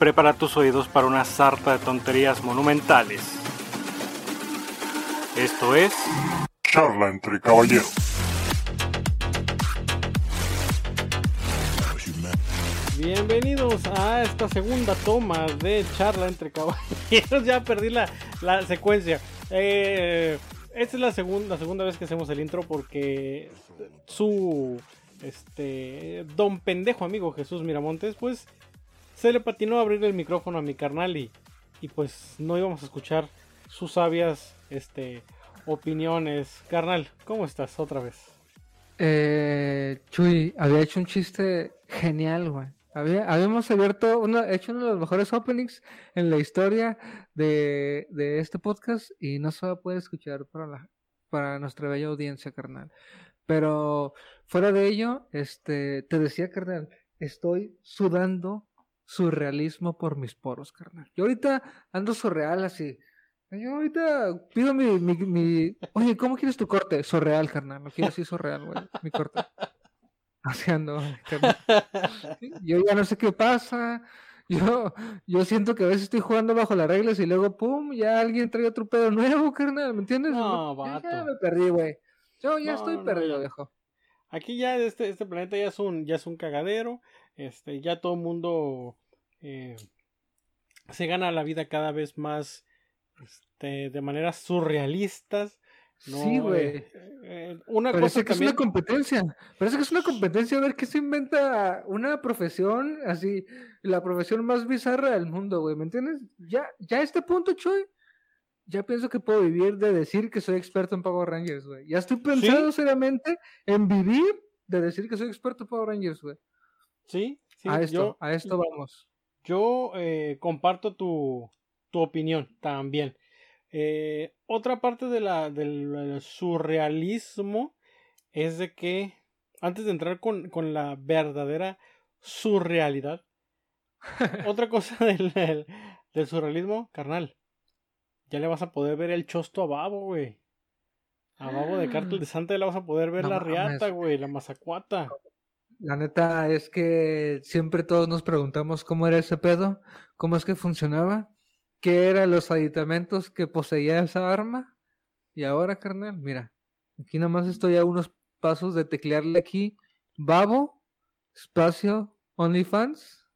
prepara tus oídos para una sarta de tonterías monumentales. Esto es... Charla entre caballeros. Bienvenidos a esta segunda toma de charla entre caballeros. ya perdí la, la secuencia. Eh, esta es la segunda, la segunda vez que hacemos el intro porque su este don pendejo amigo Jesús Miramontes, pues se le patinó a abrir el micrófono a mi carnal y, y pues no íbamos a escuchar sus sabias este opiniones. Carnal, ¿cómo estás otra vez? Eh, Chuy, había hecho un chiste genial, güey. habíamos abierto, uno, hecho uno de los mejores openings en la historia de, de este podcast y no se va a escuchar para, la, para nuestra bella audiencia, carnal. Pero fuera de ello, este, te decía, carnal, estoy sudando surrealismo por mis poros, carnal. Yo ahorita ando surreal así. Yo ahorita pido mi, mi, mi... Oye, ¿cómo quieres tu corte? Surreal, carnal. No quiero así surreal, güey. Mi corte. Así ando, carnal. Yo ya no sé qué pasa. Yo, yo siento que a veces estoy jugando bajo las reglas y luego, pum, ya alguien trae otro pedo nuevo, carnal. ¿Me entiendes? No, vato. Ya me perdí, güey. Yo ya estoy perdido, viejo. Aquí ya este, este planeta ya es un, ya es un cagadero. Este, ya todo el mundo eh, se gana la vida cada vez más este, de maneras surrealistas. sí, güey. Eh, eh, una Parece cosa que es una competencia. Parece que es una competencia a ver qué se inventa una profesión así, la profesión más bizarra del mundo, güey. ¿Me entiendes? Ya, ya a este punto, Choy, ya pienso que puedo vivir de decir que soy experto en Power Rangers, güey. Ya estoy pensando seriamente en vivir de decir que soy experto en Power Rangers, güey. Sí, sí. A esto, a esto vamos. Yo eh, comparto tu, tu, opinión también. Eh, otra parte de la, del surrealismo es de que antes de entrar con, con la verdadera surrealidad, otra cosa del, del, del surrealismo, carnal ya le vas a poder ver el chosto a Babo, güey. A Babo de Cártel de Santa le vas a poder ver la riata, güey, la mazacuata. La neta es que siempre todos nos preguntamos cómo era ese pedo, cómo es que funcionaba, qué eran los aditamentos que poseía esa arma. Y ahora, carnal, mira, aquí nomás estoy a unos pasos de teclearle aquí, Babo, espacio, OnlyFans.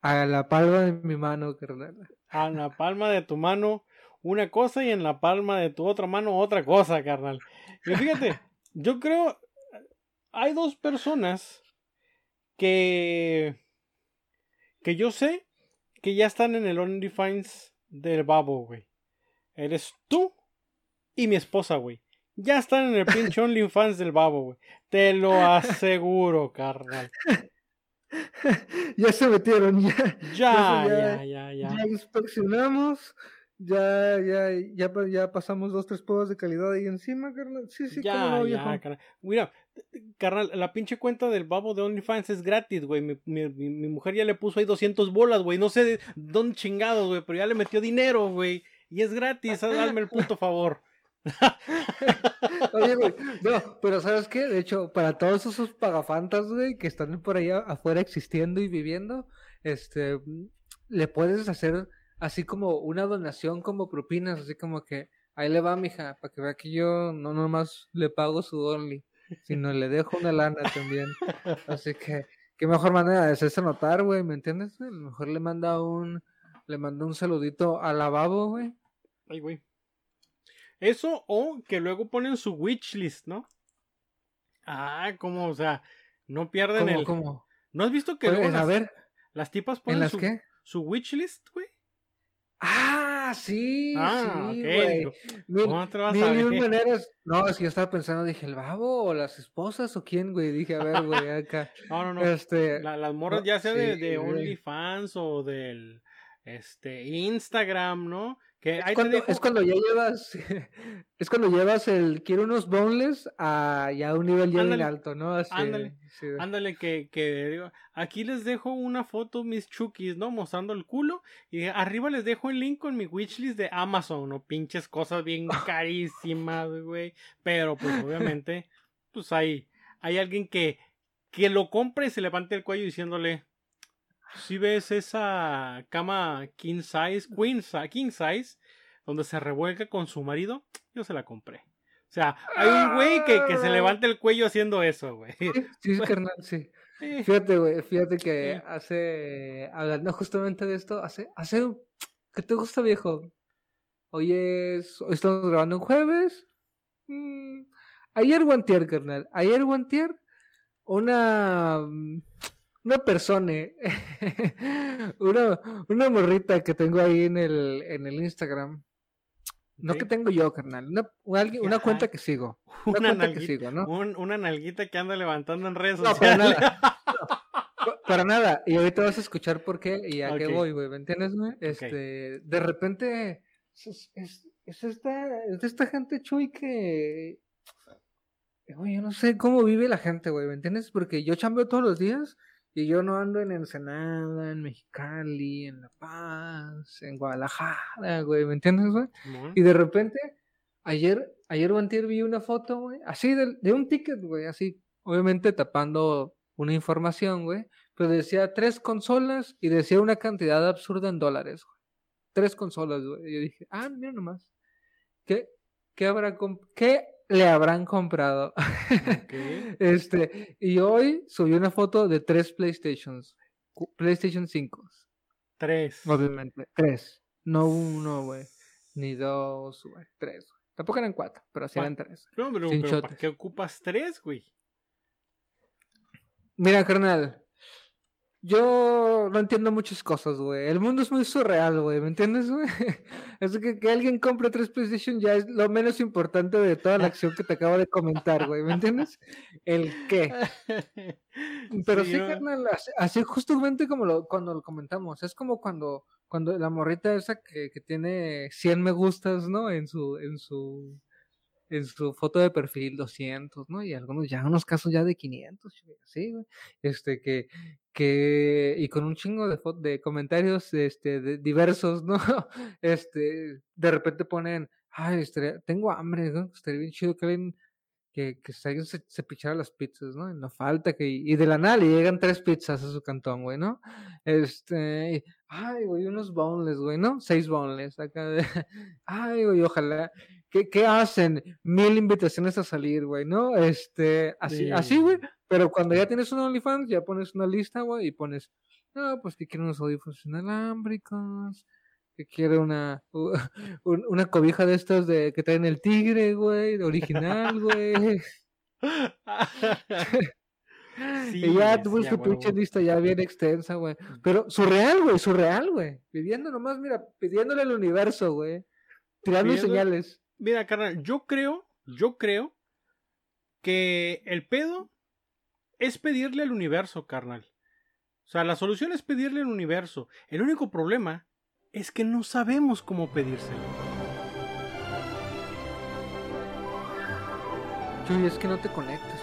A la palma de mi mano, carnal en la palma de tu mano una cosa y en la palma de tu otra mano otra cosa, carnal. Y fíjate, yo creo, hay dos personas que, que yo sé que ya están en el OnlyFans del babo, güey. Eres tú y mi esposa, güey. Ya están en el pinche OnlyFans del babo, güey. Te lo aseguro, carnal. ya se metieron, ya. Ya, ya, ya, ya. Ya inspeccionamos, ya, ya, ya, ya pasamos dos, tres pruebas de calidad ahí encima, carnal. Sí, sí, ya, no, ya, carnal. Mira, carnal, la pinche cuenta del babo de OnlyFans es gratis, güey. Mi, mi, mi, mujer ya le puso ahí 200 bolas, güey. No sé dónde chingados, güey, pero ya le metió dinero, güey. Y es gratis, hazme el puto favor. Oye, güey, no, pero ¿sabes qué? De hecho, para todos esos pagafantas, güey, que están por ahí afuera existiendo y viviendo, este, le puedes hacer así como una donación como propinas, así como que ahí le va, mija, para que vea que yo no nomás le pago su only, sino le dejo una lana también. Así que, qué mejor manera de hacerse notar, güey, ¿me entiendes? A lo mejor le manda un, le manda un saludito al lavabo, güey. Ay, güey. Eso o que luego ponen su wishlist, ¿no? Ah, como, o sea, no pierden el. ¿Cómo? ¿No has visto que luego a las, ver, las tipas ponen las su, qué? su wishlist, güey? Ah, sí, Ah, sí, güey. digo, Mil, ¿Cómo te vas mil ver? maneras. No, es que yo estaba pensando, dije, ¿el babo o las esposas o quién, güey? Dije, a ver, güey, acá. No, no, no. Este, La- las morras no, ya sea de, sí, de. OnlyFans o del este Instagram, ¿no? Que es cuando, te dejo. es cuando ya llevas, es cuando llevas el quiero unos boneless a ya un nivel ya bien alto, ¿no? Así, ándale, sí. Ándale, que, que digo, aquí les dejo una foto, mis chukis, ¿no? Mostrando el culo. Y arriba les dejo el link con mi wishlist de Amazon, ¿no? Pinches cosas bien carísimas, güey. Pero pues obviamente, pues hay, hay alguien que, que lo compre y se levante el cuello diciéndole, si ves esa cama king size, queen size, king size, donde se revuelca con su marido, yo se la compré. O sea, hay un güey que, que se levanta el cuello haciendo eso, güey. Sí, sí, carnal, sí. Fíjate, güey, fíjate que hace, hablando justamente de esto, hace, hace, ¿qué te gusta, viejo? Hoy es, hoy estamos grabando un jueves. Mm, ayer guantier, carnal, ayer guantier, una, una persona, una, una morrita que tengo ahí en el, en el Instagram. No que tengo yo, carnal. Una, una, cuenta que sigo. Una, cuenta nalguita, que sigo, ¿no? un- una nalguita que anda levantando en redes No, para nada. Pa- Para nada. Y ahorita vas a escuchar por qué y a qué voy, güey. ¿Me entiendes, güey? Este, de repente, es, es, es esta, es esta gente, Chuy, que. Güey, yo no sé cómo vive la gente, güey. ¿Me entiendes? Porque yo chambeo todos los días y yo no ando en Ensenada, en Mexicali, en La Paz, en Guadalajara, güey. ¿Me entiendes, güey? Y de repente, ayer, ayer o antier vi una foto, güey, así de, de un ticket, güey, así, obviamente tapando una información, güey, pero decía tres consolas y decía una cantidad absurda en dólares, güey. Tres consolas, güey. Y yo dije, ah, mira nomás. ¿Qué, qué habrá qué le habrán comprado? Ok. Este, y hoy subí una foto de tres PlayStations. PlayStation 5. Tres. Obviamente. Tres. No uno, güey. Ni dos, güey. Tres. güey. Tampoco eran cuatro, pero sí eran tres. No, pero, pero ¿para qué ocupas tres, güey? Mira, carnal. Yo no entiendo muchas cosas, güey. El mundo es muy surreal, güey. ¿Me entiendes, güey? Así que que alguien compre tres PlayStation ya es lo menos importante de toda la acción que te acabo de comentar, güey. ¿Me entiendes? El qué. Pero sí, carnal, así, así justamente como lo, cuando lo comentamos, es como cuando, cuando la morrita esa que, que tiene 100 me gustas, ¿no? En su, en su, en su foto de perfil, 200, ¿no? Y algunos ya, unos casos ya de 500, güey, así, güey. Este, que, que, y con un chingo de, de comentarios, este, diversos, ¿no? Este, de repente ponen, ay, estaría- tengo hambre, ¿no? Estaría bien chido que alguien que, que se, se, pichara las pizzas, ¿no? Y no falta que, y de la nada le llegan tres pizzas a su cantón, güey, ¿no? Este, ay, güey, unos boneless, güey, ¿no? Seis boneless, acá ay, güey, ojalá, ¿qué, qué hacen? Mil invitaciones a salir, güey, ¿no? Este, así, Sí. así, güey, pero cuando ya tienes un OnlyFans, ya pones una lista, güey, y pones, no, pues que quiero unos audífonos inalámbricos, que quiere una, un- una cobija de estas de que traen el tigre, güey, original, güey. Sí, y ya a su pinche lista ya bien extensa, güey. Pero surreal, güey, surreal, güey. Pidiendo nomás, mira, pidiéndole al universo, güey. Tirando Pidiendo- señales. Mira, carnal, yo creo, yo creo que el pedo es pedirle al universo, carnal. O sea, la solución es pedirle al universo. El único problema es que no sabemos cómo pedírselo. Chuy, es que no te conectas.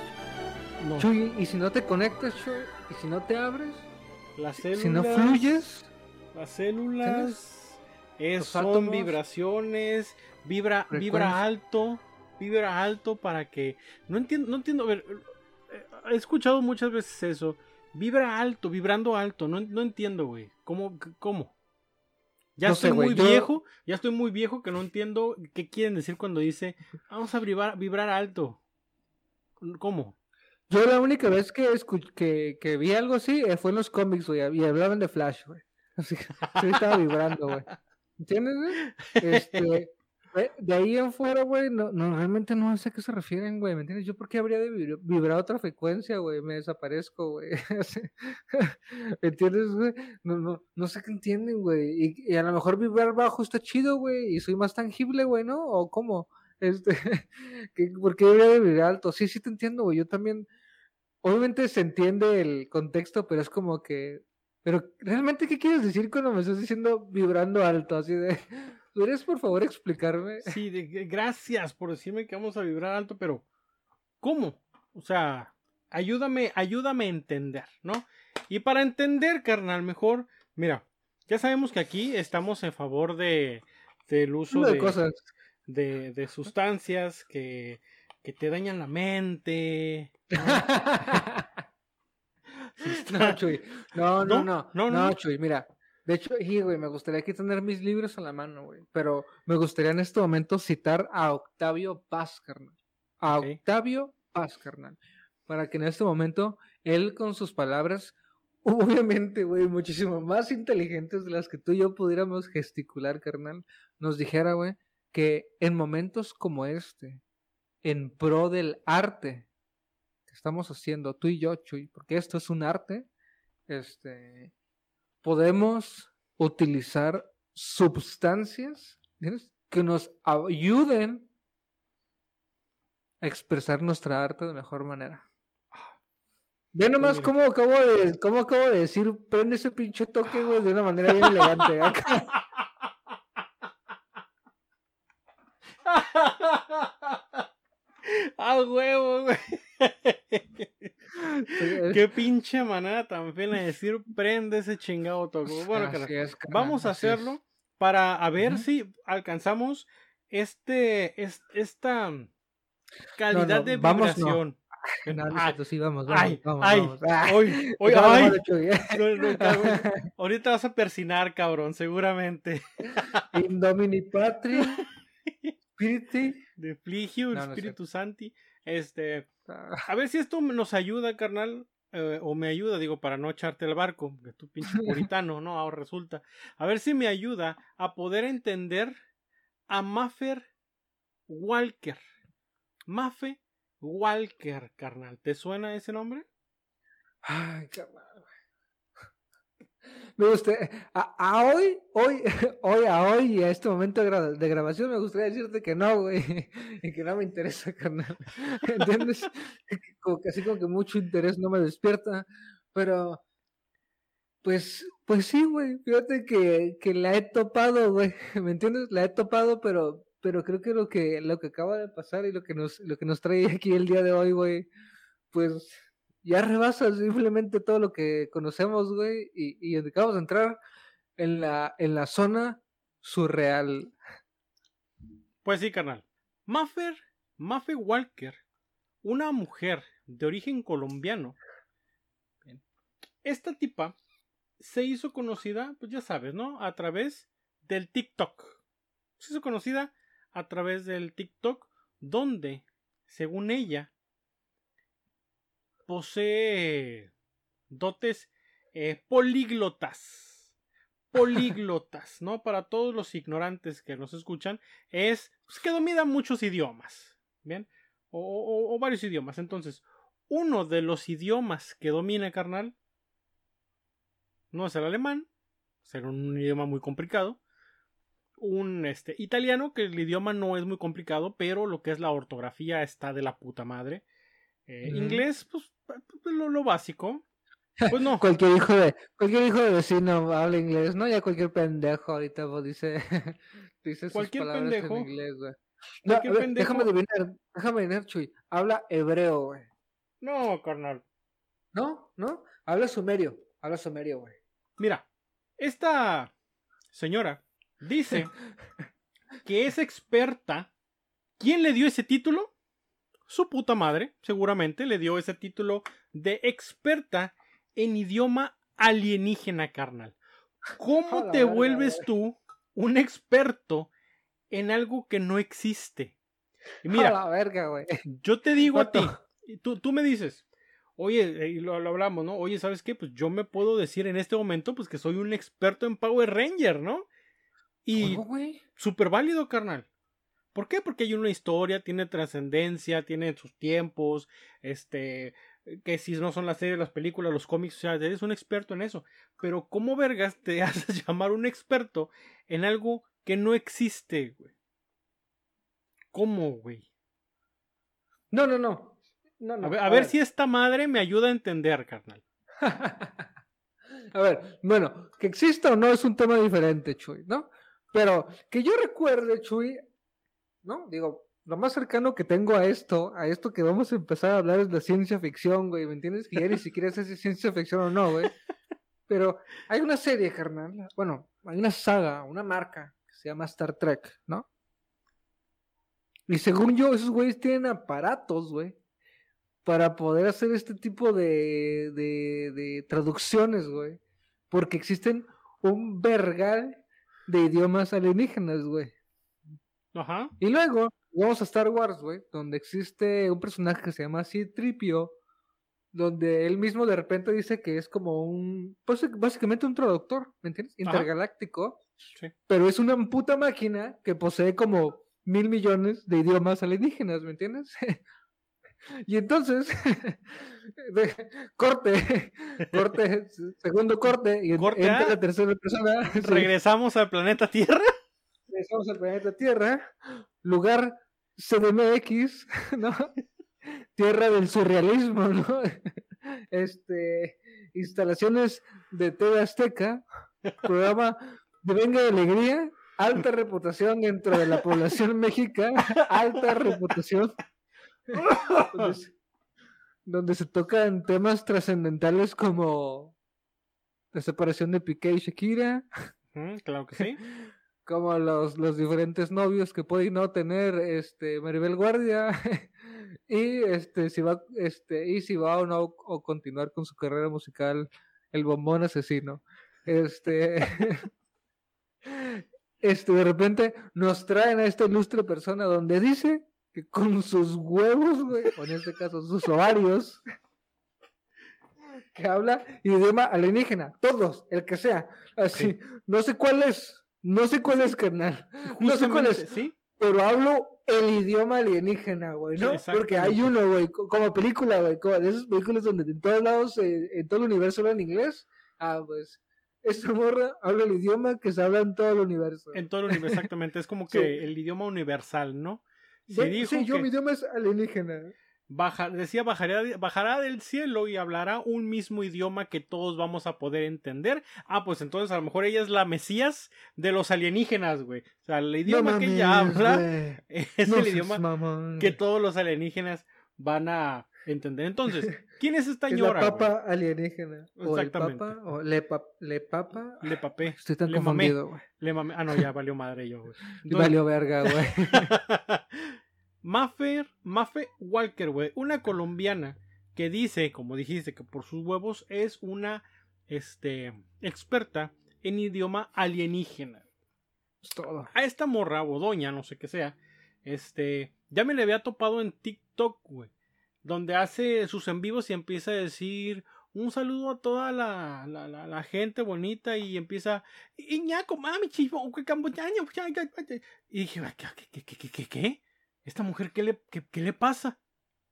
No. Chuy, y si no te conectas, Chuy, y si no te abres, Las células, si no fluyes, Las células es- son átomos. vibraciones, vibra, vibra alto, vibra alto para que. No entiendo, no entiendo. A ver, eh, he escuchado muchas veces eso. Vibra alto, vibrando alto. No, no entiendo, güey. ¿Cómo? ¿Cómo? Ya No estoy sé, muy viejo, ya estoy muy viejo que no entiendo qué quieren decir cuando dice vamos a vibrar, vibrar alto. ¿Cómo? yo la única vez que, que, que vi algo así eh, fue en los cómics, güey, y hablaban de Flash, güey. Así que sí estaba vibrando, güey. ¿Entiendes, güey? Este, de, ahí en fuera, güey, no, no, realmente no sé a qué se refieren, güey, ¿me entiendes? Yo por qué habría de vibra- vibrar otra frecuencia, güey, me desaparezco, güey. ¿Me entiendes, güey? No, no, no sé qué entienden, güey. Y, y a lo mejor vibrar bajo está chido, güey, y soy más tangible, güey, ¿no? ¿O cómo? Este, ¿qué- ¿por qué habría de vibrar alto? Sí, sí te entiendo, güey, yo también, obviamente se entiende el contexto, pero es como que, pero realmente, ¿qué quieres decir cuando me estás diciendo vibrando alto? Así de, ¿podrías por favor explicarme? Sí, de- gracias por decirme que vamos a vibrar alto, pero ¿cómo? O sea, ayúdame, ayúdame a entender, ¿no? Y para entender, carnal, mejor, mira, ya sabemos que aquí estamos en favor de del uso de de, cosas. de, de sustancias que, que te dañan la mente. ¿no? No, Chuy. No, no, ¿No? no. No, No, no, no. Chuy, mira. De hecho, sí, güey, me gustaría aquí tener mis libros a la mano, güey. Pero me gustaría en este momento citar a Octavio Paz, carnal. A. Octavio Paz, carnal. Para que en este momento él con sus palabras, obviamente, güey, muchísimo más inteligentes de las que tú y yo pudiéramos gesticular, carnal, nos dijera, güey, que en momentos como este, en pro del arte estamos haciendo tú y yo, Chuy, porque esto es un arte, este, podemos utilizar sustancias que nos ayuden a expresar nuestra arte de mejor manera. Ve nomás cómo acabo de, cómo acabo de decir, prende ese pinche toque, güey, de una manera bien elegante. acá. ¡A huevo, güey! Qué pinche manera tan fina de decir prende ese chingado toco. Bueno, es, vamos a hacerlo para a ver si alcanzamos este, es- esta calidad no, de vibración. No, no sí, vamos, vamos, ay, vamos, ay, vamos. Hoy, hoy, acabo de ay, llamar a Chuy, no, no, cabrón. ahorita vas a persinar, cabrón, seguramente. In Domini Patri, Spiriti. De Fligio, Espíritu Santi. Este, Ah, a ver si esto nos ayuda, carnal. eh, o me ayuda, digo, para no echarte el barco, que tú pinche puritano, ¿no? Ahora resulta. A ver si me ayuda a poder entender a Maffer Walker. Maffe Walker, carnal. ¿Te suena ese nombre? Ay, carnal. Me gustaría, a, a hoy, hoy, hoy, a hoy y a este momento de, gra- de grabación me gustaría decirte que no, güey, y que no me interesa, carnal, ¿entiendes? Como que así como que mucho interés no me despierta, pero, pues, pues sí, güey, fíjate que, que la he topado, güey, ¿me entiendes? La he topado, pero, pero creo que lo que, lo que acaba de pasar y lo que nos, lo que nos trae aquí el día de hoy, güey, pues ya rebasa simplemente todo lo que conocemos, güey, y, y acabamos de entrar en la, en la zona surreal. Pues sí, carnal. Maffer, Maffe Walker, una mujer de origen colombiano. Esta tipa se hizo conocida, pues ya sabes, ¿no? A través del TikTok. Se hizo conocida a través del TikTok, donde, según ella, posee dotes eh, políglotas. Políglotas, ¿no? Para todos los ignorantes que nos escuchan, es pues, que domina muchos idiomas, ¿bien? O, o- o varios idiomas. Entonces, uno de los idiomas que domina, carnal, no es el alemán, será un idioma muy complicado. Un este, italiano, que el idioma no es muy complicado, pero lo que es la ortografía está de la puta madre. Eh. Inglés, pues lo, lo básico. Pues no. Cualquier hijo de, cualquier hijo de vecino habla inglés, ¿no? Ya cualquier pendejo ahorita pues, dice, dice sus Cualquier palabras pendejo. en inglés, güey. No, a Cualquier ver, pendejo. déjame adivinar, déjame adivinar, Chuy. Habla hebreo, güey. No, carnal. ¿No? ¿No? Habla sumerio, habla sumerio, güey. Mira, esta señora dice que es experta. ¿Quién le dio ese título? Su puta madre, seguramente, le dio ese título de experta en idioma alienígena carnal. ¿Cómo te vuelves tú un experto en algo que no existe? Y mira, la verga, güey. yo te digo a ti, tú, tú me dices, oye, y lo, lo hablamos, ¿no? Oye, ¿sabes qué? Pues yo me puedo decir en este momento, pues que soy un experto en Power Ranger, ¿no? Y súper válido, carnal. ¿Por qué? Porque hay una historia, tiene trascendencia, tiene sus tiempos, este, que si no son las series, las películas, los cómics, o sea, eres un experto en eso. Pero ¿cómo vergas te haces llamar un experto en algo que no existe, güey? ¿Cómo, güey? No, no, no. No, no. A ver, a ver si esta madre me ayuda a entender, carnal. A ver, bueno, que exista o no es un tema diferente, Chuy, ¿no? Pero que yo recuerde, Chuy, ¿no? Digo, lo más cercano que tengo a esto, a esto que vamos a empezar a hablar es la ciencia ficción, güey, ¿me entiendes? Que ya ni siquiera sé ciencia ficción o no, güey. Pero hay una serie, carnal, bueno, hay una saga, una marca que se llama Star Trek, ¿no? Y según yo, esos güeyes tienen aparatos, güey, para poder hacer este tipo de, de, de traducciones, güey. Porque existen un vergal de idiomas alienígenas, güey. Ajá. Y luego vamos a Star Wars, güey, donde existe un personaje que se llama C-Tripio, donde él mismo de repente dice que es como un, pues básicamente un traductor, ¿me entiendes? Intergaláctico, Sí. pero es una puta máquina que posee como mil millones de idiomas alienígenas, ¿me entiendes? y entonces, corte, corte, segundo corte, y Corte entra A. la tercera persona. sí. Regresamos al planeta Tierra. Regresamos al planeta Tierra, lugar CDMX, ¿no? Tierra del surrealismo, ¿no? Este, instalaciones de TV Azteca, programa de Venga de Alegría, alta reputación dentro de la población mexicana, alta reputación, donde se, donde se tocan temas trascendentales como la separación de Piqué y Shakira, Ujú, claro que sí. Como los, los diferentes novios que puede no tener este Maribel Guardia. Y este si va este y si va o no o continuar con su carrera musical el bombón asesino. Este este de repente nos traen a esta ilustre persona donde dice que con sus huevos güey, o en este caso sus ovarios que habla idioma alienígena. Todos el que sea. Así Sí. no sé cuál es no sé cuál es carnal no sé cuál es sí. pero hablo el idioma alienígena, güey, ¿no? Sí, Porque hay uno, güey, co- como película, güey, como de esas películas donde en todos lados, eh, en todo el universo hablan inglés. Ah, pues, esta morra habla el idioma que se habla en todo el universo. En todo el universo, exactamente. Es como que Sí. el idioma universal, ¿no? Si Sí, dijo sí, yo que mi idioma es alienígena. Baja- decía bajará, bajará del cielo y hablará un mismo idioma que todos vamos a poder entender. Ah, pues entonces a lo mejor ella es la Mesías de los alienígenas, güey. O sea, el idioma No que ella mames, habla güey. es No el idioma mamón. que todos los alienígenas van a entender. Entonces, ¿quién es esta Es la ñora? papa alienígena. O el Exactamente. papa, o le, pap- le papa. Le papé. Estoy tan le confundido, güey. Ah, no, ya valió madre yo, güey. Entonces- Valió verga, güey. Maffer, Mafe Walker, güey, una colombiana que dice, como dijiste, que por sus huevos es una este, experta en idioma alienígena. Es todo. A esta morra o doña, no sé qué sea, este, ya me le había topado en TikTok, güey, donde hace sus en vivos y empieza a decir un saludo a toda la, la, la, la gente bonita y empieza "Iñaco, mami, chivo, que camboyaño, ya, ya, ya". y dije ¿qué, qué, qué, qué, qué, qué? Esta mujer qué le, qué, qué le pasa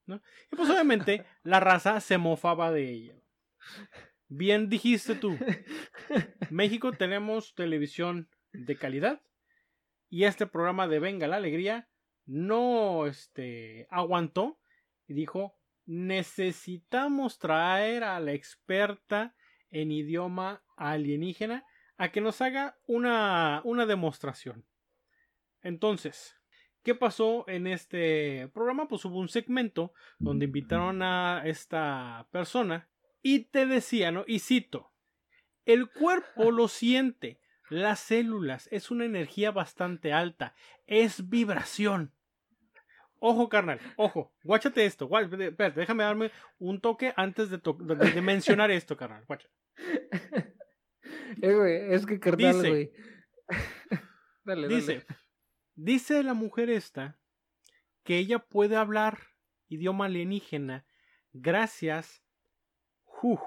¿No? y pues obviamente la raza se mofaba de ella bien dijiste tú México tenemos televisión de calidad y este programa de Venga la Alegría no este aguantó y dijo necesitamos traer a la experta en idioma alienígena a que nos haga una, una demostración. Entonces, ¿qué pasó en este programa? Pues hubo un segmento donde invitaron a esta persona y te decía, ¿no? Y cito, el cuerpo lo siente, las células, es una energía bastante alta, es vibración. Ojo, carnal, ojo, guáchate esto, espérate, déjame darme un toque antes de, to- de- de mencionar esto, carnal, guacha. Eh, güey, es que carnal, Dice- güey. dale, dale. Dice, dice la mujer esta que ella puede hablar idioma alienígena gracias... Uf,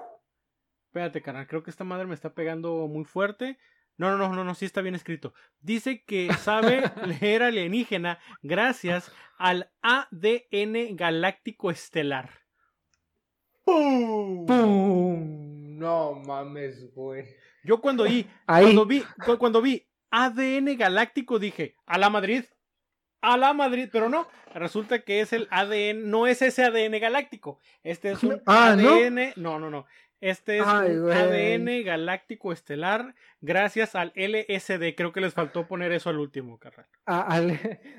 espérate, carnal, creo que esta madre me está pegando muy fuerte. No, no, no, no, no, sí está bien escrito. Dice que sabe leer alienígena gracias al ADN galáctico estelar. ¡Pum! ¡Pum! No mames, güey. Yo cuando vi, Ahí. cuando vi, cu- cuando vi ADN galáctico dije, a la Madrid, a la Madrid, pero no, resulta que es el ADN, no es ese ADN galáctico, este es un Ah, ¿no? ADN, no, no, no, este es Ay, un. ADN galáctico estelar gracias al LSD, creo que les faltó poner eso al último, carnal. Ah,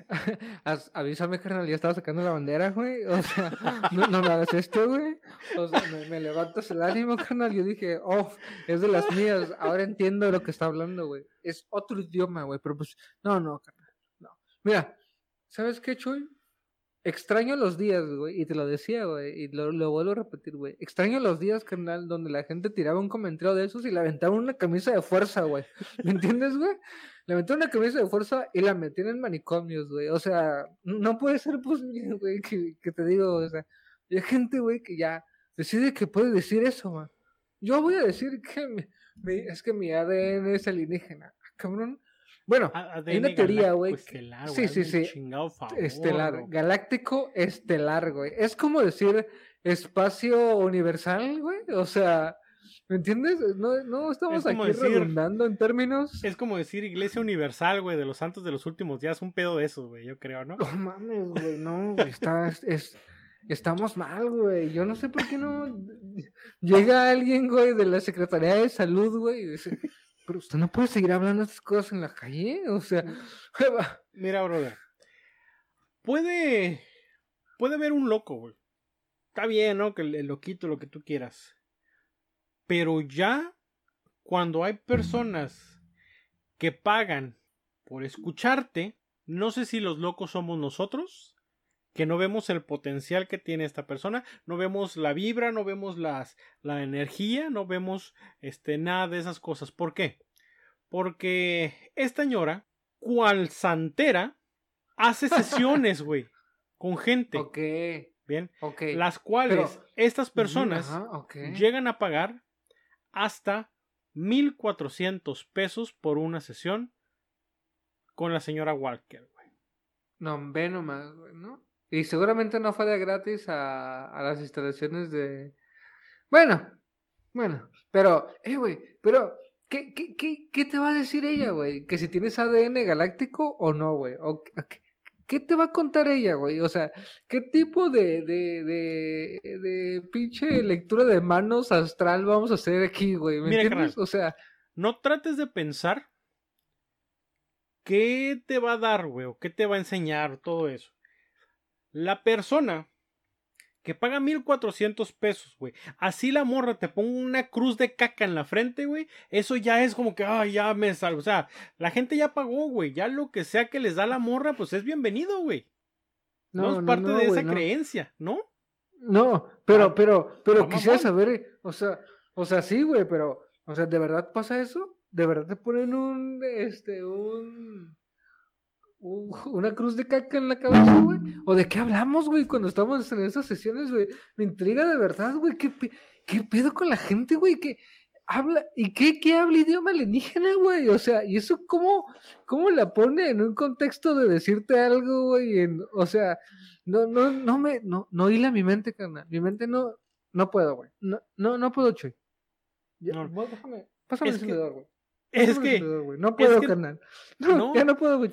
avísame, carnal, ya estaba sacando la bandera, güey. O sea, no, no me hagas esto, güey. O sea, me, me levantas el ánimo, carnal. Yo dije, oh, es de las mías. Ahora entiendo lo que está hablando, güey. Es otro idioma, güey. Pero pues, no, no, carnal. No. Mira, ¿sabes qué, Chuy? Extraño los días, güey, y te lo decía, güey, y lo, vuelvo a repetir, güey. Extraño los días, carnal, donde la gente tiraba un comentario de esos y le aventaban una camisa de fuerza, güey. ¿Me entiendes, güey? Le aventaron una camisa de fuerza y la metían en manicomios, güey. O sea, no puede ser posible, güey, que, que te digo, o sea, hay gente, güey, que ya decide que puede decir eso, güey. Yo voy a decir que mi- es que mi ADN es alienígena. Ah, Cabrón. Bueno, A- hay una ADN teoría, güey. estelar, Sí, sí, sí. chingado favor, Estelar, galáctico estelar, güey. Es como decir espacio universal, güey. O sea, ¿me entiendes? No, no estamos Es aquí decir- redundando en términos. Es como decir Iglesia Universal, güey, de los santos de los últimos días. Un pedo de esos, güey, yo creo, ¿no? No mames, güey, no, güey, está, es, es- estamos mal, güey. Yo no sé por qué no llega alguien, güey, de la Secretaría de Salud, güey, y dice, pero usted no puede seguir hablando de estas cosas en la calle, o sea, Mira, brother. Puede. Puede haber un loco, güey. Está bien, ¿no? Que el, el loquito, lo que tú quieras. Pero ya. Cuando hay personas que pagan por escucharte. No sé si los locos somos nosotros. Que no vemos el potencial que tiene esta persona. No vemos la vibra, no vemos las, la energía, no vemos este, nada de esas cosas. ¿Por qué? Porque esta señora cual santera, hace sesiones, güey, con gente, ok, ¿bien? ok. Las cuales Pero- estas personas Ajá, llegan a pagar hasta 1400 pesos por una sesión con la señora Walker, güey. No, ve nomás, güey, ¿no? Y seguramente no fue de gratis a, a las instalaciones de... Bueno, bueno, pero, eh, güey, pero, ¿qué, qué, qué, qué te va a decir ella, güey? ¿Que si tienes ADN galáctico o no, güey? ¿O qué- qué, qué te va a contar ella, güey? O sea, ¿qué tipo de, de, de, de pinche lectura de manos astral vamos a hacer aquí, güey? ¿Me Mira, entiendes? carnal. O sea, No trates de pensar qué te va a dar, güey, o qué te va a enseñar, todo eso. La persona que paga 1400 pesos, güey. Así la morra te ponga una cruz de caca en la frente, güey. Eso ya es como que, ay, ya me salvo. O sea, la gente ya pagó, güey. Ya lo que sea que les da la morra, pues es bienvenido, güey. No, es parte de esa no. creencia, ¿no? No, pero, Ah, pero, pero ah, quisiera saber, o sea, o sea, sí, güey, pero, o sea, ¿de verdad pasa eso? ¿De verdad te ponen un, este, un, un- una cruz de caca en la cabeza, güey? ¿O de qué hablamos, güey, cuando estamos en esas sesiones, güey? Me intriga de verdad, güey, ¿qué, pe- qué pedo con la gente, güey? que habla, y qué, qué habla idioma alienígena, güey? O sea, ¿y eso cómo, cómo la pone en un contexto de decirte algo, güey? En- O sea, no, no, no me, no, no hila mi mente, carnal. Mi mente no, no puedo, güey. No, no, no puedo, Chuy. Ya, No. voy- déjame, pásame Es el que- güey. Es que. No puedo, que- carnal. No, no. ya no puedo, güey.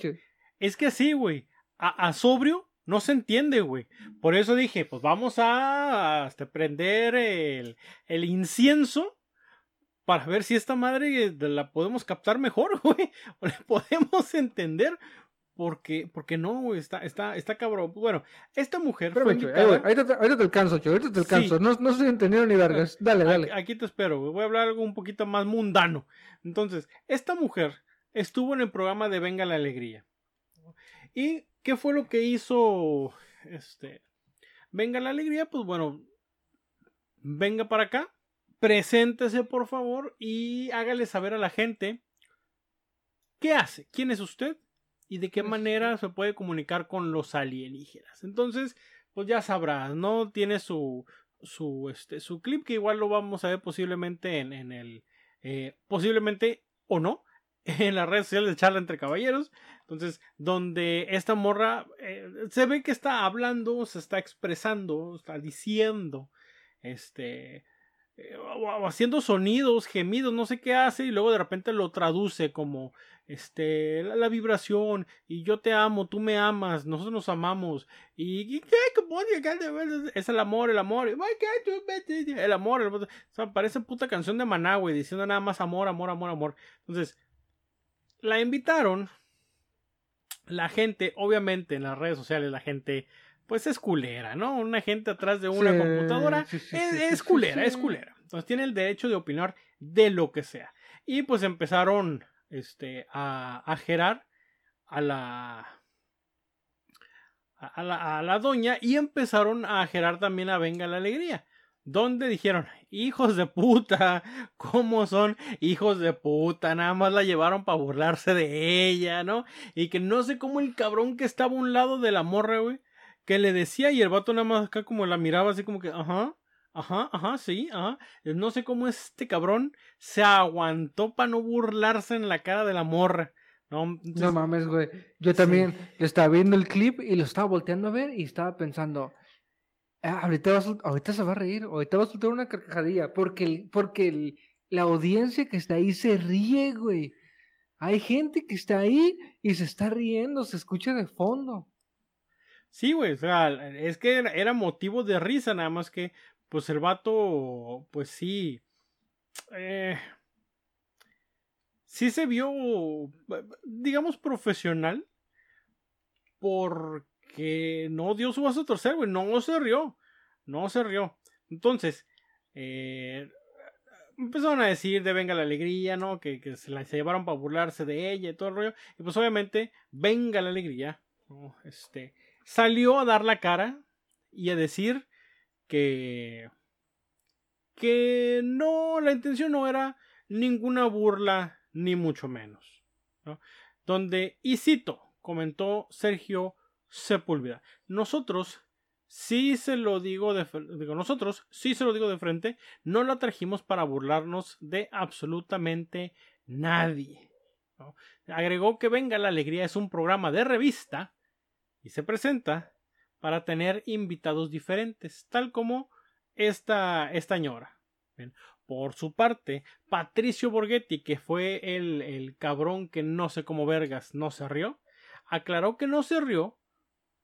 Es que así, güey. A, a sobrio no se entiende, güey. Por eso dije, pues vamos a este, prender el, el incienso para ver si esta madre eh, la podemos captar mejor, güey. O le podemos entender. Porque, porque no, güey, está, está, está cabrón. Bueno, esta mujer fue. Eh, güey, ahorita, te, ahorita te alcanzo, Chuy. Ahorita te Sí. alcanzo. No, no estoy entendiendo ni vergas. Dale, dale. Aquí, aquí te espero, güey. Voy a hablar algo un poquito más mundano. Entonces, esta mujer estuvo en el programa de Venga la Alegría. ¿Y qué fue lo que hizo este Venga la Alegría? Pues bueno, venga para acá, preséntese por favor y hágale saber a la gente qué hace, quién es usted y de qué ¿Quién es manera se puede comunicar con los alienígenas. Entonces, pues ya sabrás, ¿no? Tiene su su este su clip que igual lo vamos a ver posiblemente en, en el eh, posiblemente o no en las redes sociales de charla entre caballeros entonces donde esta morra eh, se ve que está hablando se está expresando está diciendo este eh, haciendo sonidos gemidos no sé qué hace y luego de repente lo traduce como este la, la vibración y yo te amo tú me amas nosotros nos amamos y, ¿qué? Es el amor el amor el amor, el amor. O sea, parece puta canción de Maná, diciendo nada más amor, amor, amor, amor. Entonces, la invitaron. La gente, obviamente, en las redes sociales, la gente, pues es culera, ¿no? Una gente atrás de una Sí, computadora sí, sí, es, culera, es culera. Entonces tiene el derecho de opinar de lo que sea. Y pues empezaron este, a, a gerar a la, a la, a la doña y empezaron a gerar también a Venga la Alegría. Donde dijeron, hijos de puta, ¿cómo son hijos de puta? Nada más la llevaron para burlarse de ella, ¿no? Y que no sé cómo el cabrón que estaba a un lado de la morra, güey, que le decía y el vato nada más acá como la miraba así como que, ajá, ajá, ajá, sí, ajá. No sé cómo este cabrón se aguantó para no burlarse en la cara de la morra. No, entonces- No mames, güey. Yo también estaba viendo el clip y lo estaba volteando a ver y estaba pensando, "Ah, ahorita, va a ahorita se va a reír, ahorita va a soltar una carcajadilla, porque, el- porque el- la audiencia que está ahí se ríe, güey. Hay gente que está ahí y se está riendo, se escucha de fondo. Sí, güey, o sea, es que era, era motivo de risa, nada más que, pues el vato, pues sí, eh, sí se vio, digamos, profesional, porque no dio su vaso a torcer, güey, no se rió, no se rió. Entonces, eh, empezaron a decir de venga la alegría, ¿no? Que, que se la se llevaron para burlarse de ella y todo el rollo. Y pues obviamente, venga la alegría, ¿no? Este, salió a dar la cara y a decir que que no la intención no era ninguna burla ni mucho menos ¿no? donde y cito comentó Sergio Sepúlveda nosotros sí se lo digo de nosotros sí se lo digo de frente no la trajimos para burlarnos de absolutamente nadie agregó que venga la alegría es un programa de revista y se presenta para tener invitados diferentes, tal como esta, esta ñora. Bien. Por su parte, Patricio Borghetti, que fue el, el cabrón que no sé cómo vergas no se rió, aclaró que no se rió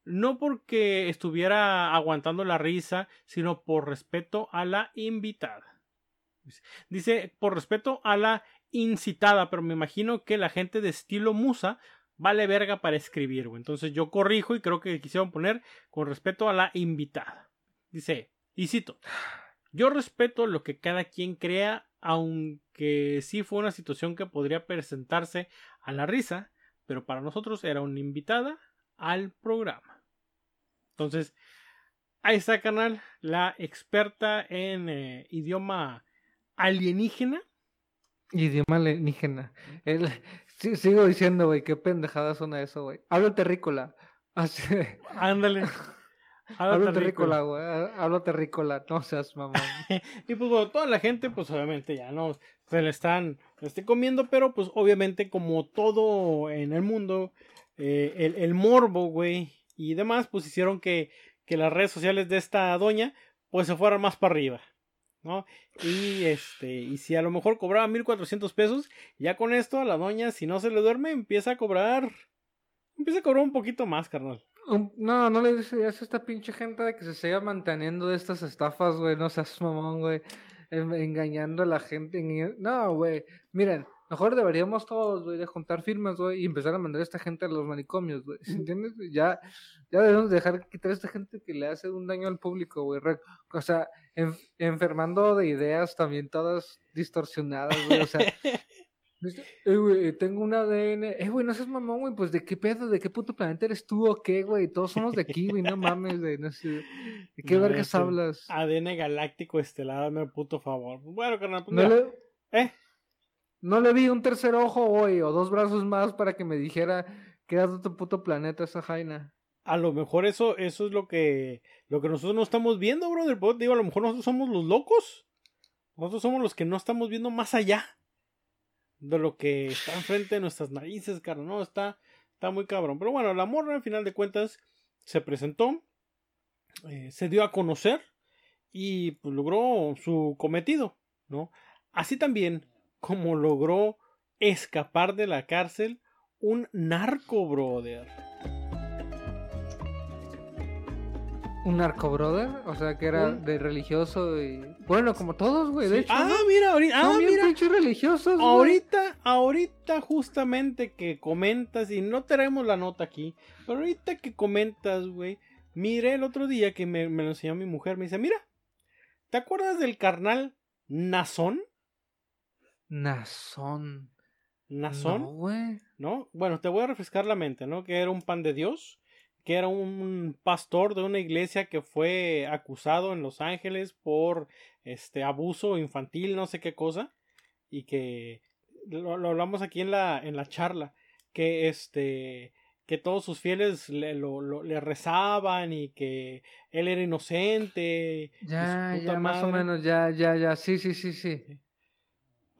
no porque estuviera aguantando la risa, sino por respeto a la invitada. Dice, por respeto a la incitada, pero me imagino que la gente de estilo musa vale verga para escribir. Entonces yo corrijo y creo que quisieron poner con respeto a la invitada. Dice, y cito, yo respeto lo que cada quien crea, aunque sí fue una situación que podría presentarse a la risa, pero para nosotros era una invitada al programa. Entonces, ahí está, canal, la experta en eh, idioma alienígena. Idioma alienígena. El- sí, sigo diciendo, güey, qué pendejada suena eso, güey. Hablo terrícola. Así, Ándale. hablo Habla terrícola, güey. Hablo terrícola. No seas mamón. Y pues bueno, toda la gente, pues obviamente ya no se le están le esté comiendo, pero pues obviamente como todo en el mundo, eh, el, morbo, güey, y demás, pues hicieron que, que las redes sociales de esta doña, pues se fueran más para arriba, ¿no? Y este, y si a lo mejor cobraba 1400 pesos, ya con esto a la doña, si no se le duerme, empieza a cobrar, empieza a cobrar un poquito más, carnal. Um, No, no le dices a esta pinche gente de que se siga manteniendo de estas estafas, güey. No seas mamón, güey. En- engañando a la gente. No, güey. Miren, mejor deberíamos todos, güey, de juntar firmas, güey, y empezar a mandar a esta gente a los manicomios, güey. ¿Entiendes? Ya, ya debemos dejar quitar a esta gente que le hace un daño al público, güey. O sea, en- enfermando de ideas también todas distorsionadas, güey. O sea, Eh, güey, tengo un ADN. Eh, güey, no seas mamón, güey. Pues de qué pedo, de qué puto planeta eres tú o qué, güey. Todos somos de aquí, güey. No mames, güey. No sé. ¿De qué No, vergas hablas? ADN galáctico estelar, dame puto favor. Bueno, carnal, pues No le, eh, no le vi un tercer ojo, güey, o dos brazos más para que me dijera que era de otro puto planeta esa Jaina. a lo mejor eso, eso es lo que, lo que nosotros no estamos viendo, brother. Pues, digo, a lo mejor nosotros somos los locos. Nosotros somos los que no estamos viendo más allá de lo que está enfrente de nuestras narices, carnal. No, está, está muy cabrón. Pero bueno, la morra, al final de cuentas, se presentó, eh, se dio a conocer y pues, logró su cometido, ¿no? Así también como logró escapar de la cárcel un narco, brother. Un narco brother, o sea que era Un- de religioso y. Bueno, como todos, güey, de hecho. ah, ¿no? mira, ahorita, ah, mira, religiosos, güey. ahorita, ahorita justamente que comentas, y no traemos la nota aquí, pero ahorita que comentas, güey, miré el otro día que me, me lo enseñó mi mujer, me dice, mira, ¿te acuerdas del carnal Nazón? Nazón. Nazón, No, güey. ¿no? Bueno, te voy a refrescar la mente, ¿no? Que era un pan de Dios, que era un pastor de una iglesia que fue acusado en Los Ángeles por este abuso infantil, no sé qué cosa, y que lo, hablamos aquí en la, en la charla, que este que todos sus fieles le, lo, le rezaban y que él era inocente. Ya, ya, más o menos, ya, ya, ya, sí, sí, sí, sí.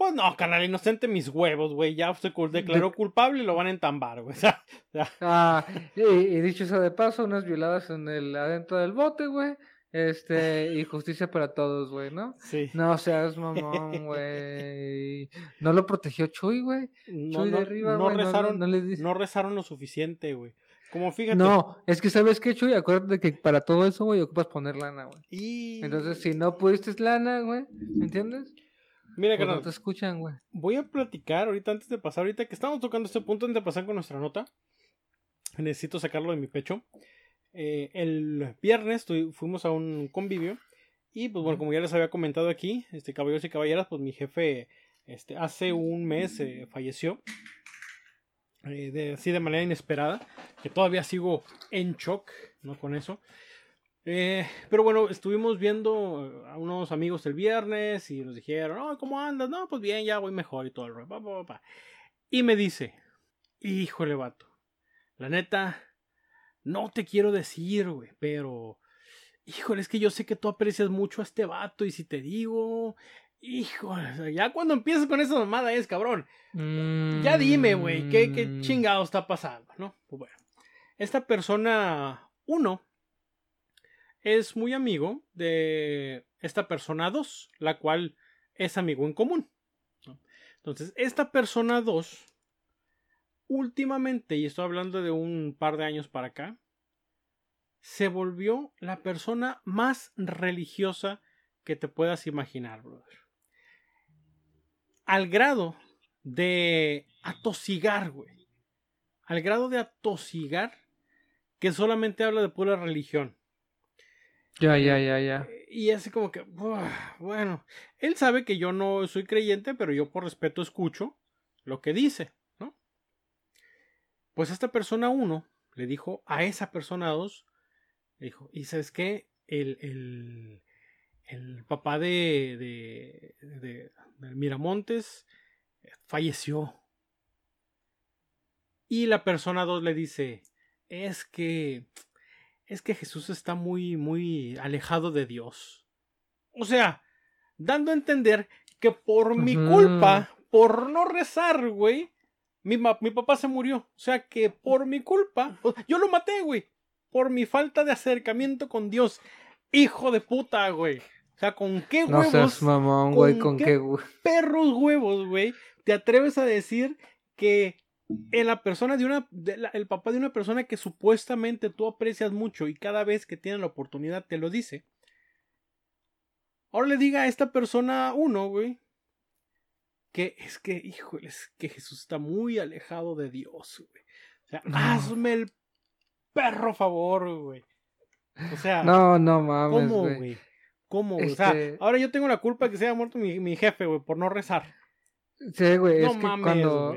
Pues no, canal inocente, mis huevos, güey. Ya se declaró culpable y lo van a entambar, güey. Ah, y, dicho eso de paso, unas violadas en el adentro del bote, güey. Este, y justicia para todos, güey, ¿no? Sí. No seas mamón, güey. No lo protegió Chuy, güey. No, Chuy de arriba, no, rezaron, no, rezaron lo suficiente, güey. Como fíjate. No, es que sabes que Chuy, acuérdate que para todo eso, güey, ocupas poner lana, güey. Y... Entonces, si no pudiste lana, güey, ¿me entiendes? Mira, que pues no te escuchan, güey. Voy a platicar ahorita antes de pasar, ahorita que estamos tocando este punto antes de pasar con nuestra nota. Necesito sacarlo de mi pecho. Eh, el viernes fuimos a un convivio y pues bueno, como ya les había comentado aquí, este caballeros y caballeras, pues mi jefe este hace un mes eh, falleció. Eh, de, así de manera inesperada, que todavía sigo en shock, ¿no? Con eso. Eh, pero bueno, estuvimos viendo a unos amigos el viernes y nos dijeron, oh, ¿cómo andas? No, pues bien, ya voy mejor y todo el rollo. Y me dice, híjole, vato, la neta, no te quiero decir, güey, pero, híjole, es que yo sé que tú aprecias mucho a este vato y si te digo, híjole, ya cuando empiezas con esa mamada es cabrón. Ya dime, güey, ¿qué, ¿qué mm. chingado está pasando, ¿no? Pues bueno, esta persona, uno, es muy amigo de esta persona 2, la cual es amigo en común. Entonces, esta persona 2, últimamente, y estoy hablando de un par de años para acá, se volvió la persona más religiosa que te puedas imaginar, brother. Al grado de atosigar, güey. Al grado de atosigar que solamente habla de pura religión. Ya, ya, ya, ya. Eh, y así como que, bueno, él sabe que yo no soy creyente, pero yo por respeto escucho lo que dice, ¿no? Pues esta persona uno le dijo a esa persona dos, le dijo, ¿y sabes qué? El, el, el papá de, de, de, de Miramontes falleció. Y la persona dos le dice, es que es que Jesús está muy, muy alejado de Dios. O sea, dando a entender que por mi culpa, por no rezar, güey, mi, mi, papá se murió. O sea que por mi culpa, yo lo maté, güey. Por mi falta de acercamiento con Dios. Hijo de puta, güey. O sea, ¿con qué huevos? No seas mamón, güey, ¿con, qué perros huevos, güey? ¿Te atreves a decir que en la persona de una, el papá de una persona que supuestamente tú aprecias mucho y cada vez que tiene la oportunidad te lo dice. Ahora le diga a esta persona uno, güey, que es que, híjole, es que Jesús está muy alejado de Dios, güey. O sea, hazme el perro favor, güey. O sea, no, no mames, ¿cómo, güey? ¿Cómo, O sea, este ahora yo tengo la culpa de que se haya muerto mi, mi jefe, güey, por no rezar. Sí, güey, es que cuando,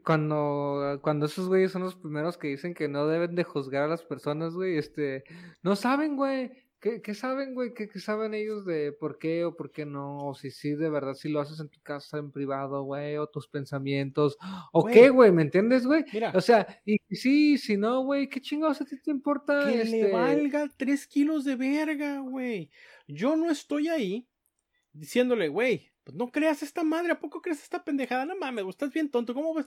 cuando, cuando esos güeyes son los primeros que dicen que no deben de juzgar a las personas, güey, este, no saben, güey, ¿Qué, ¿Qué, saben, güey? ¿Qué, ¿Qué, saben ellos de por qué o por qué no? O si sí, de verdad, si lo haces en tu casa, en privado, güey, o tus pensamientos. ¿O qué, güey? ¿Me entiendes, güey? O sea, y sí, si no, güey, ¿qué chingados a ti te importa? Que le este valga tres kilos de verga, güey. Yo no estoy ahí diciéndole, güey, pues no creas esta madre, ¿a poco crees esta pendejada? No mames, estás bien tonto, ¿cómo ves?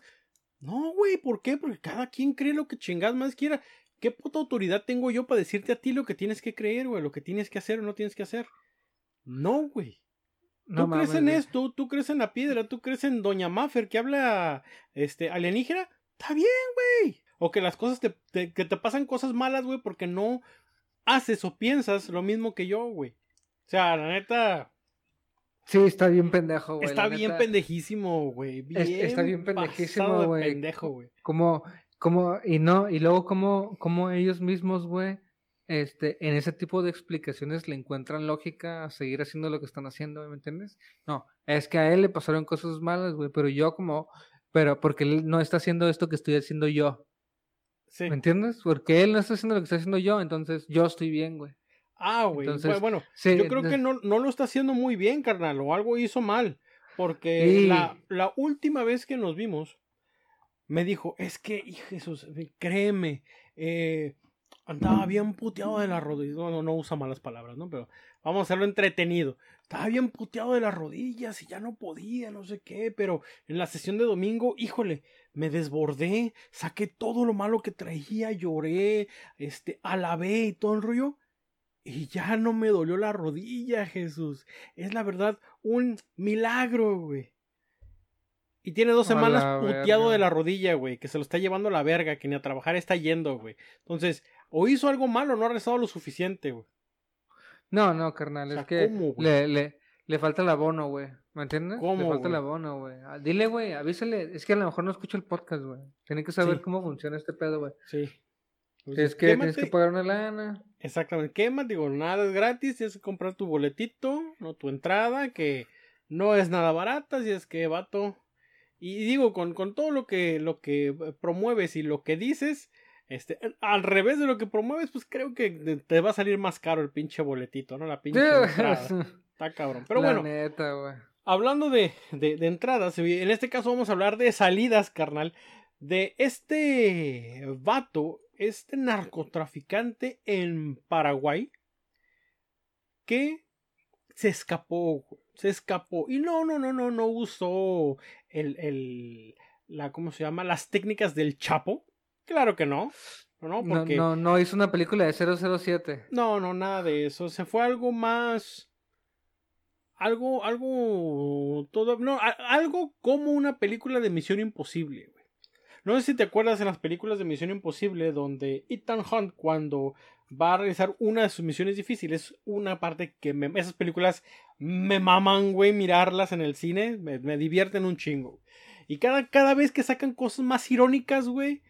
No, güey, ¿por qué? Porque cada quien cree lo que chingas más quiera. ¿Qué puta autoridad tengo yo para decirte a ti lo que tienes que creer, güey? Lo que tienes que hacer o no tienes que hacer. No, güey. Tú crees en esto, tú crees en la piedra, tú crees en Doña Maffer que habla este alienígena. Está bien, güey. O que las cosas te, que te pasan cosas malas, güey, porque no haces o piensas lo mismo que yo, güey. O sea, la neta, Sí, está bien pendejo, güey. Está bien pendejísimo, güey. está bien pendejísimo, güey. Pendejo, güey. Como, como, y no, y luego como, como ellos mismos, güey, este, en ese tipo de explicaciones le encuentran lógica a seguir haciendo lo que están haciendo, ¿me entiendes? No, es que a él le pasaron cosas malas, güey, pero yo como, pero porque él no está haciendo esto que estoy haciendo yo. Sí. ¿Me entiendes? Porque él no está haciendo lo que está haciendo yo, entonces yo estoy bien, güey. Ah, güey. Entonces, Bueno, Sí, yo creo que no, no lo está haciendo muy bien, carnal, o algo hizo mal. Porque Sí. la, la última vez que nos vimos, me dijo, es que, hijo Jesús, créeme, eh, andaba bien puteado de la rodilla. No, no, no usa malas palabras, ¿no? Pero vamos a hacerlo entretenido. Estaba bien puteado de las rodillas y ya no podía, no sé qué, pero en la sesión de domingo, híjole, me desbordé, saqué todo lo malo que traía, lloré, este, alabé y todo el rollo. Y ya no me dolió la rodilla, Jesús. Es la verdad un milagro, güey. Y tiene dos semanas puteado verga. de la rodilla, güey. Que se lo está llevando a la verga, que ni a trabajar está yendo, güey. Entonces, o hizo algo malo, no ha rezado lo suficiente, güey. No, no, carnal, O sea, es que ¿cómo, le, le, le falta el abono, güey. ¿Me entiendes? ¿Cómo, Le falta el güey? abono, güey. Ah, Dile, güey, avísale. Es que a lo mejor no escucha el podcast, güey. Tiene que saber Sí. cómo funciona este pedo, güey. Sí. Entonces, Es que tienes que pagar una lana. Exactamente. Quema, digo, nada es gratis. Tienes que comprar tu boletito, no tu entrada, que no es nada barata. Si es que, vato. Y digo, con, con todo lo que, lo que eh, promueves y lo que dices, este, al revés de lo que promueves, pues creo que te- va a salir más caro el pinche boletito, ¿no? La pinche entrada. Está cabrón. Pero La bueno, neta, hablando de, de, de entradas, en este caso vamos a hablar de salidas, carnal. De este vato, este narcotraficante en Paraguay, que se escapó, se escapó. Y no, no, no, no, no usó el, el, la, ¿cómo se llama? Las técnicas del Chapo. Claro que no. No, no, No, porque... no, no hizo una película de 007. No, no, nada de eso. Se fue algo más. Algo, algo. Todo. No, algo como una película de Misión Imposible, güey. No sé si te acuerdas en las películas de Misión Imposible donde Ethan Hunt, cuando va a realizar una de sus misiones difíciles, una parte que me- esas películas me maman, güey, mirarlas en el cine, me, me divierten un chingo. Y cada, cada vez que sacan cosas más irónicas, güey,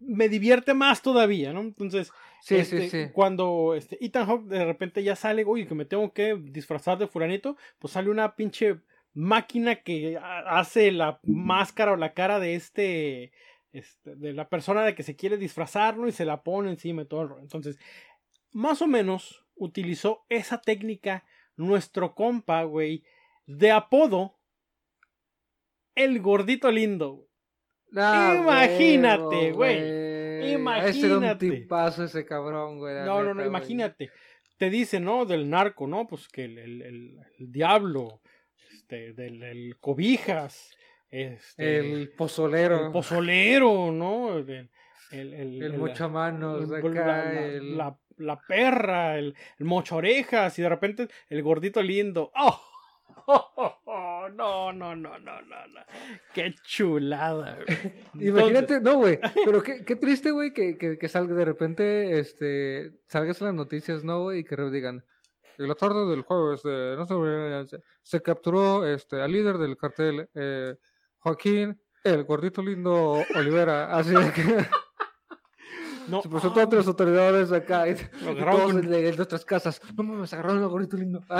me divierte más todavía, ¿no? Entonces, Sí, este, sí, sí. Cuando este, Ethan Hawke de repente ya sale, oye, que me tengo que disfrazar de fulanito, pues sale una pinche máquina que ha- hace la máscara o la cara de este, este, de la persona de que se quiere disfrazar, ¿no? Y se la pone encima y todo el rollo. Entonces, más o menos utilizó esa técnica nuestro compa, güey, de apodo, el gordito lindo. Ah, Imagínate, güey. Ese era un Imagínate. tipazo ese cabrón, güey. No, no, no, imagínate. Te dice, ¿no? Del narco, ¿no? Pues que el, el, el- el diablo, este, del el cobijas, este, El pozolero. el pozolero, ¿no? El, el, el, El el- mochamanos la, acá, la- la- el- la- la perra, el, el mocho orejas, y de repente el gordito lindo. ¡Oh! No, no, no, no, no, no. Qué chulada, güey. Imagínate, no, güey, pero qué, qué triste, güey, que, que, que salga de repente, este, salgas en las noticias, ¿no, güey? Y que digan, en la tarde del jueves, de, no sé, se, se capturó, este, al líder del cartel, eh, Joaquín, el gordito lindo Olivera, así de que No, se presentó ante las autoridades acá, y, todos con- en, en nuestras casas, no mames, agarraron al gordito lindo.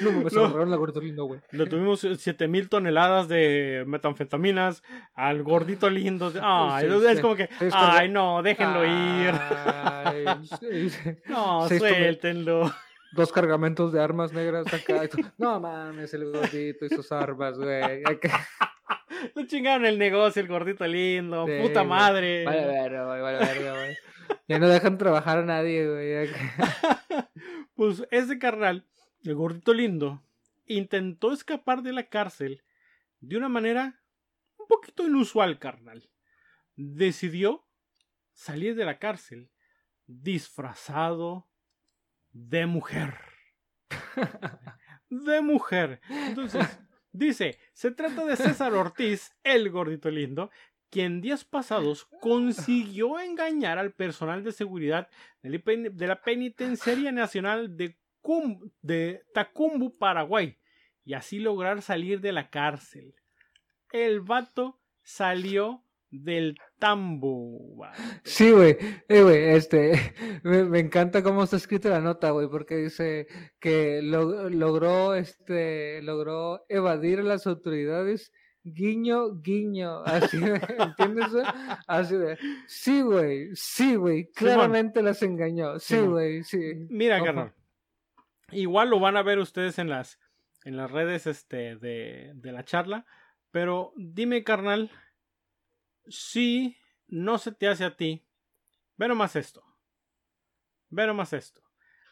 No mames, No. agarraron al gordito lindo, güey. Le tuvimos 7000 toneladas de metanfetaminas al gordito lindo. Ay, Sí, es sí. como que, ay, no, déjenlo ir. Ay, sí, sí. No, suéltenlo. Dos cargamentos de armas negras acá. y tú, no mames, el gordito y sus armas, güey. Le chingaron el negocio, el gordito lindo. Sí, puta güey. madre. Vale, verga, güey, vale, verga, güey. Ya no dejan trabajar a nadie, güey. Pues ese carnal, el gordito lindo, intentó escapar de la cárcel de una manera un poquito inusual, carnal. Decidió salir de la cárcel disfrazado de mujer. De mujer. Entonces, dice, se trata de César Ortiz, el gordito lindo, quien días pasados consiguió engañar al personal de seguridad de la Penitenciaría Nacional de, Cum- de Tacumbu, Paraguay, y así lograr salir de la cárcel. El vato salió del tambo. Sí, güey. Eh, güey, este. Me, me encanta cómo está escrita la nota, güey, porque dice que lo- logró, este, logró evadir a las autoridades guiño, guiño. Así, ¿entiendes? güey? Así de, sí, güey, sí, güey, claramente las engañó. Sí, güey, sí. Mira, carnal. Igual lo van a ver ustedes en las, en las redes este, de, de la charla. Pero dime, carnal, si no se te hace a ti. Ve nomás esto. Ve nomás esto.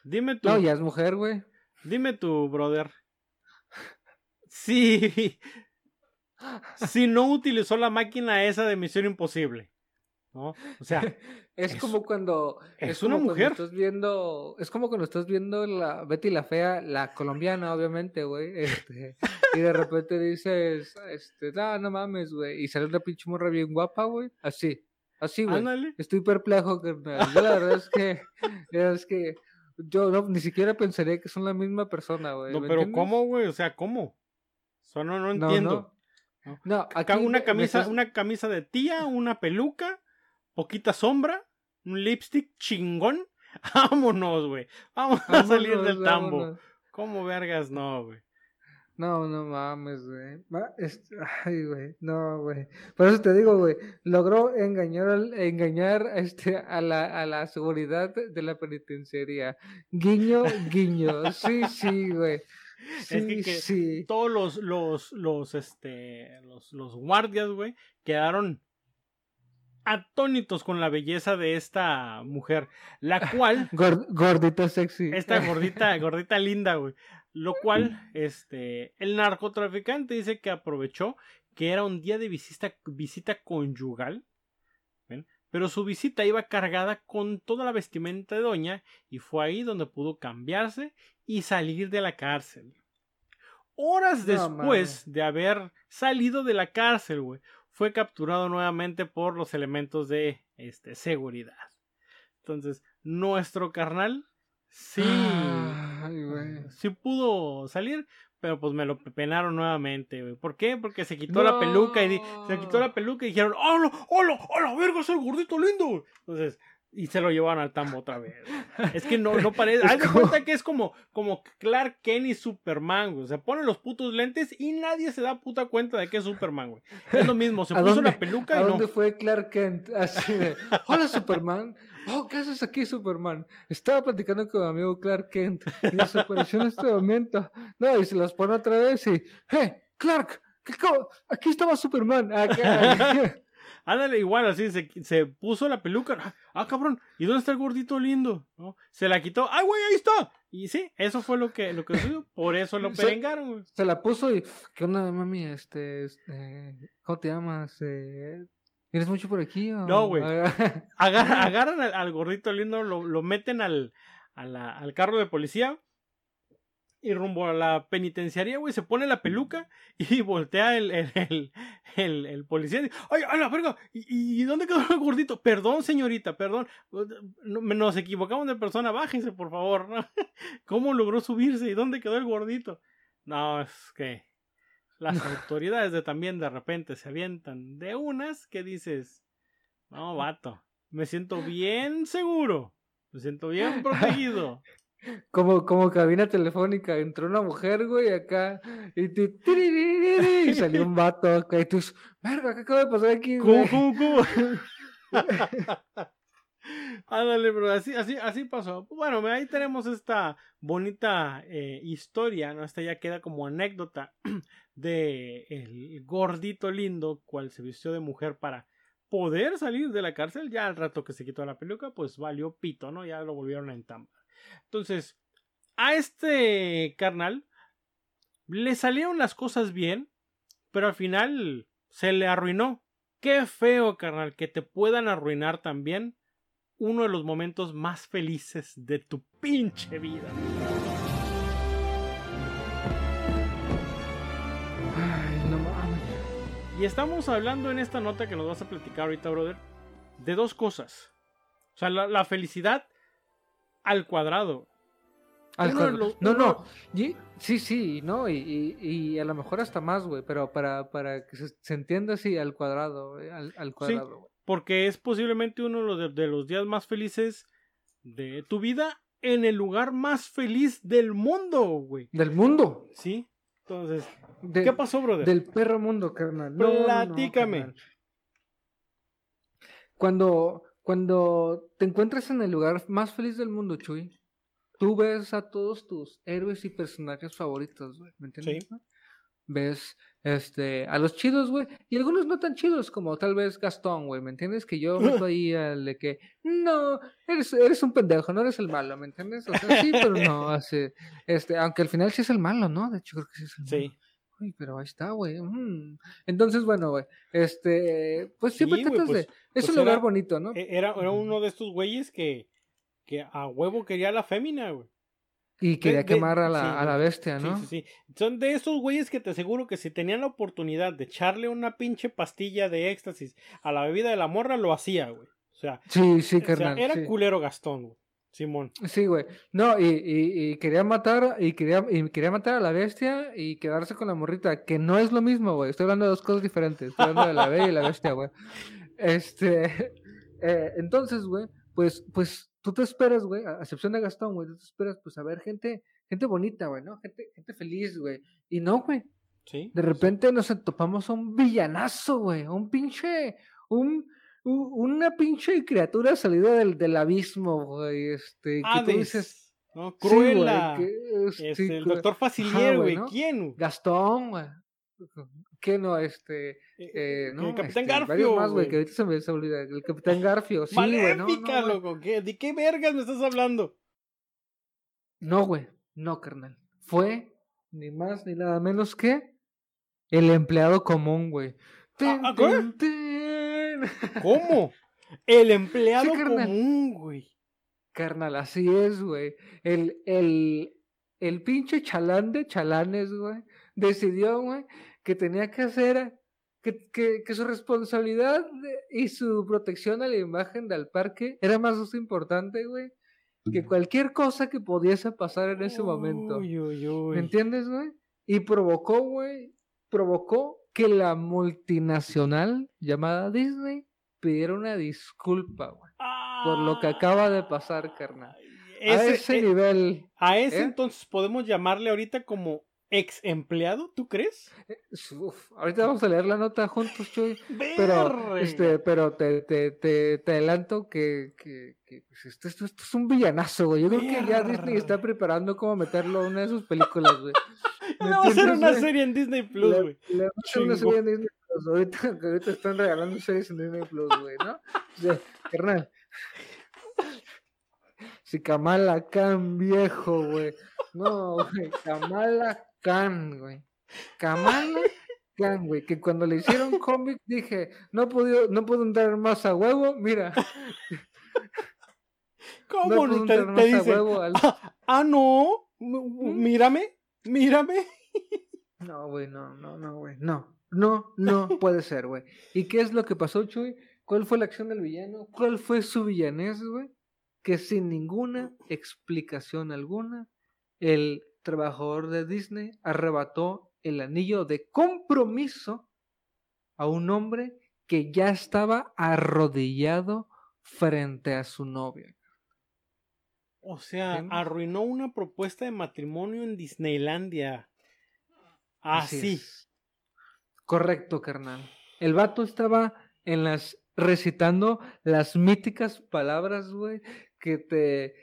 Dime tú. No, ya es mujer, güey. Dime tú, brother. Si. Si no utilizó la máquina esa de Misión Imposible. ¿No? O sea, Es, Es- como cuando es como una mujer. estás viendo, es como cuando estás viendo la Betty la fea, la colombiana, obviamente, güey. Este, y de repente dices, este, no, no mames, güey. Y sale una pinche morra bien guapa, güey. Así, así, güey. ándale. Estoy perplejo, carnal. Yo la verdad es que, es que yo no, ni siquiera pensaría que son la misma persona, güey. No, ¿me pero entiendes? ¿cómo, güey? O sea, ¿cómo? O sea, no, no entiendo. No, no aquí una camisa, estás- una camisa de tía, una peluca, poquita sombra, un lipstick chingón. Vámonos, güey. Vamos a salir Vámonos, del tambo. vámonos. ¿Cómo vergas no, güey? No, no mames, güey. Es- Ay, güey. No, güey. Por eso te digo, güey. Logró engañar, al- engañar este, a, la, a la seguridad de la penitenciaría. Guiño, guiño. Sí, sí, güey. Sí, que- que sí. Todos los, los, los, este, los, los guardias, güey, quedaron atónitos con la belleza de esta mujer, la cual Gor- gordita sexy. Esta gordita, gordita linda, güey. Lo cual, este, el narcotraficante dice que aprovechó que era un día de visita, visita conyugal, ¿ven? pero su visita iba cargada con toda la vestimenta de doña y fue ahí donde pudo cambiarse y salir de la cárcel. Horas después de haber salido de la cárcel, güey, fue capturado nuevamente por los elementos de este, seguridad. Entonces, nuestro carnal sí, Ay, güey. sí pudo salir, pero pues me lo penaron nuevamente, güey. ¿Por qué? Porque se quitó la peluca y di- se quitó la peluca y dijeron, ¡Hola! ¡Hola! ¡Hola! ¡Verga! ¡Soy el gordito lindo! güey". Entonces, y se lo llevaron al tambo otra vez. güey. Es que no, no parece. Haz de cuenta que es como, como Clark Kent y Superman, güey. Se ponen los putos lentes y nadie se da puta cuenta de que es Superman, güey. Es lo mismo, se ¿A puso dónde- la peluca ¿A y no. dónde fue Clark Kent? Así de, hola Superman. Oh, ¿qué haces aquí, Superman? Estaba platicando con mi amigo Clark Kent y desapareció en este momento. No, y se los pone otra vez y, ¡Hey, Clark! ¿qué aquí estaba Superman. Acá. Ándale, igual así, se, se puso la peluca. Ah, Ah, cabrón, ¿y dónde está el gordito lindo? ¿No? Se la quitó. ¡Ay, güey, ahí está! Y sí, eso fue lo que, lo que sucedió. Por eso lo perengaron, güey. se la puso y, ¿qué onda, mami? Este, este, ¿cómo te llamas? Eh, ¿Vienes mucho por aquí? o- No, güey. Ah, Agar- agarran al, al gordito lindo, lo, lo meten al, a la- al carro de policía y rumbo a la penitenciaría, güey, se pone la peluca y voltea el, el, el, policía y dice, ¡ay, a la verga! ¿Y, y dónde quedó el gordito? Perdón, señorita, perdón. No- Nos equivocamos de persona, bájense, por favor. ¿Cómo logró subirse? ¿Y dónde quedó el gordito? No, es que las autoridades de también de repente se avientan de unas que dices, no, vato, me siento bien seguro, me siento bien protegido. Como, como cabina telefónica, entró una mujer, güey, acá, y, tiririri, y salió un vato acá, y tú, verga, ¿qué acaba de pasar aquí, ¿Cómo, güey? cómo, cómo? Ándale, bro, así, así, así pasó. Bueno, ahí tenemos esta bonita eh, historia, ¿no? Esta ya queda como anécdota de el gordito lindo, cual se vistió de mujer para poder salir de la cárcel. Ya al rato que se quitó la peluca, pues valió pito, ¿no? Ya lo volvieron a entambar. Entonces, a este carnal le salieron las cosas bien, pero al final se le arruinó. Qué feo, carnal, que te puedan arruinar también uno de los momentos más felices de tu pinche vida. Y estamos hablando en esta nota que nos vas a platicar ahorita, brother, de dos cosas. O sea, la, la felicidad al cuadrado. Al Uno no, uno- no, y- sí, sí, no, y, y, y a lo mejor hasta más, güey, pero para, para que se, se entienda así, al cuadrado, güey, al, al cuadrado, güey. Porque es posiblemente uno de- de los días más felices de tu vida en el lugar más feliz del mundo, güey. Del mundo. Sí. Entonces, De- ¿qué pasó, brother? Del perro mundo, carnal. No, Platícame. carnal. Cuando, cuando te encuentras en el lugar más feliz del mundo, Chuy, tú ves a todos tus héroes y personajes favoritos. ¿Me entiendes? Sí. Ves este, a los chidos, güey, y algunos no tan chidos, como tal vez Gastón, güey, ¿me entiendes? Que yo meto ahí al de que, no, eres, eres un pendejo, no eres el malo, ¿me entiendes? O sea, sí, pero no, así, este, aunque al final sí es el malo, ¿no? De hecho, creo que sí es el malo. Sí. Uy, pero ahí está, güey. mm. Entonces, bueno, güey. Este, pues siempre Sí, tratas pues- de. Es pues un lugar era- bonito, ¿no? E- Era, era uno de estos güeyes que, que a huevo quería la fémina, güey. Y quería de- quemar a la, sí, a la bestia, Sí, ¿no? sí, sí. Son de esos güeyes que te aseguro que si tenían la oportunidad de echarle una pinche pastilla de éxtasis a la bebida de la morra, lo hacía, güey. O sea, Sí, sí, o sea, carnal. era sí. culero Gastón, güey. Simón. Sí, güey. No, y, y, y quería matar, y quería, y quería matar a la bestia y quedarse con la morrita, que no es lo mismo, güey. Estoy hablando de dos cosas diferentes. Estoy hablando de la bella y la bestia, güey. Este, eh, entonces, güey, pues, pues tú te esperas, güey, a excepción de Gastón, güey, tú te esperas, pues, a ver gente, gente bonita, güey, ¿no? Gente, gente feliz, güey. Y no, güey. Sí. De repente nos topamos a un villanazo, güey. Un pinche. Un, u- una pinche criatura salida del, del abismo, güey. Este, que tú dices. ¿no? sí, güey, Cruella. que, este, el doctor Facilier, güey, güey. ¿no? ¿Quién? Gastón, güey. ¿Qué no? Este. Eh, Eh, no, el Capitán este, Garfio. más, güey, que ahorita se me olvida. El Capitán Garfio. Sí, güey. No, loco. ¿qué- ¿De qué vergas me estás hablando? No, güey. No, carnal. Fue ni más ni nada menos que el empleado común, güey. Ah, ah. ¿Cómo? El empleado Sí, común, güey. Carnal, así es, güey. El, el, el pinche chalán de chalanes, güey, decidió, güey, que tenía que hacer, que, que, que su responsabilidad y su protección a la imagen del parque era más importante, güey, que cualquier cosa que pudiese pasar en ese momento. Uy, uy, uy. ¿Me entiendes, güey? Y provocó, güey, provocó que la multinacional llamada Disney pidiera una disculpa, güey, por lo que acaba de pasar, carnal. A ese- ese eh, nivel. a ese ¿eh? entonces podemos llamarle ahorita como ex empleado, ¿tú crees? Uf, ahorita vamos a leer la nota juntos, Chuy. Pero, este, pero te, te, te, te adelanto que, que, que, pues, esto, esto- esto es un villanazo, güey. Yo creo que ya Disney está preparando cómo meterlo a una de sus películas, güey. Le ¿me vamos a hacer una serie en Disney Plus, Le- güey. Le vamos a hacer una serie en Disney Plus. Ahorita están regalando series en Disney Plus, güey, ¿no? O sea, carnal. Si Kamala Khan, viejo, güey. No, güey. Kamala Khan, güey. Kamala Khan, güey. Que cuando le hicieron cómic dije, no puedo, no puedo entrar más a huevo. Mira, ¿Cómo no no te, te más a dicen? huevo al Ah, no. M- m- Mírame, mírame. No, güey, no, no, no, güey, no, no, no puede ser, güey. ¿Y qué es lo que pasó, Chuy? ¿Cuál fue la acción del villano? ¿Cuál fue su villanés, güey? Que sin ninguna explicación alguna, el trabajador de Disney arrebató el anillo de compromiso a un hombre que ya estaba arrodillado frente a su novia. O sea, ¿Entiendes? arruinó una propuesta de matrimonio en Disneylandia. Así. es. Correcto, carnal. El vato estaba en las recitando las míticas palabras, güey, que te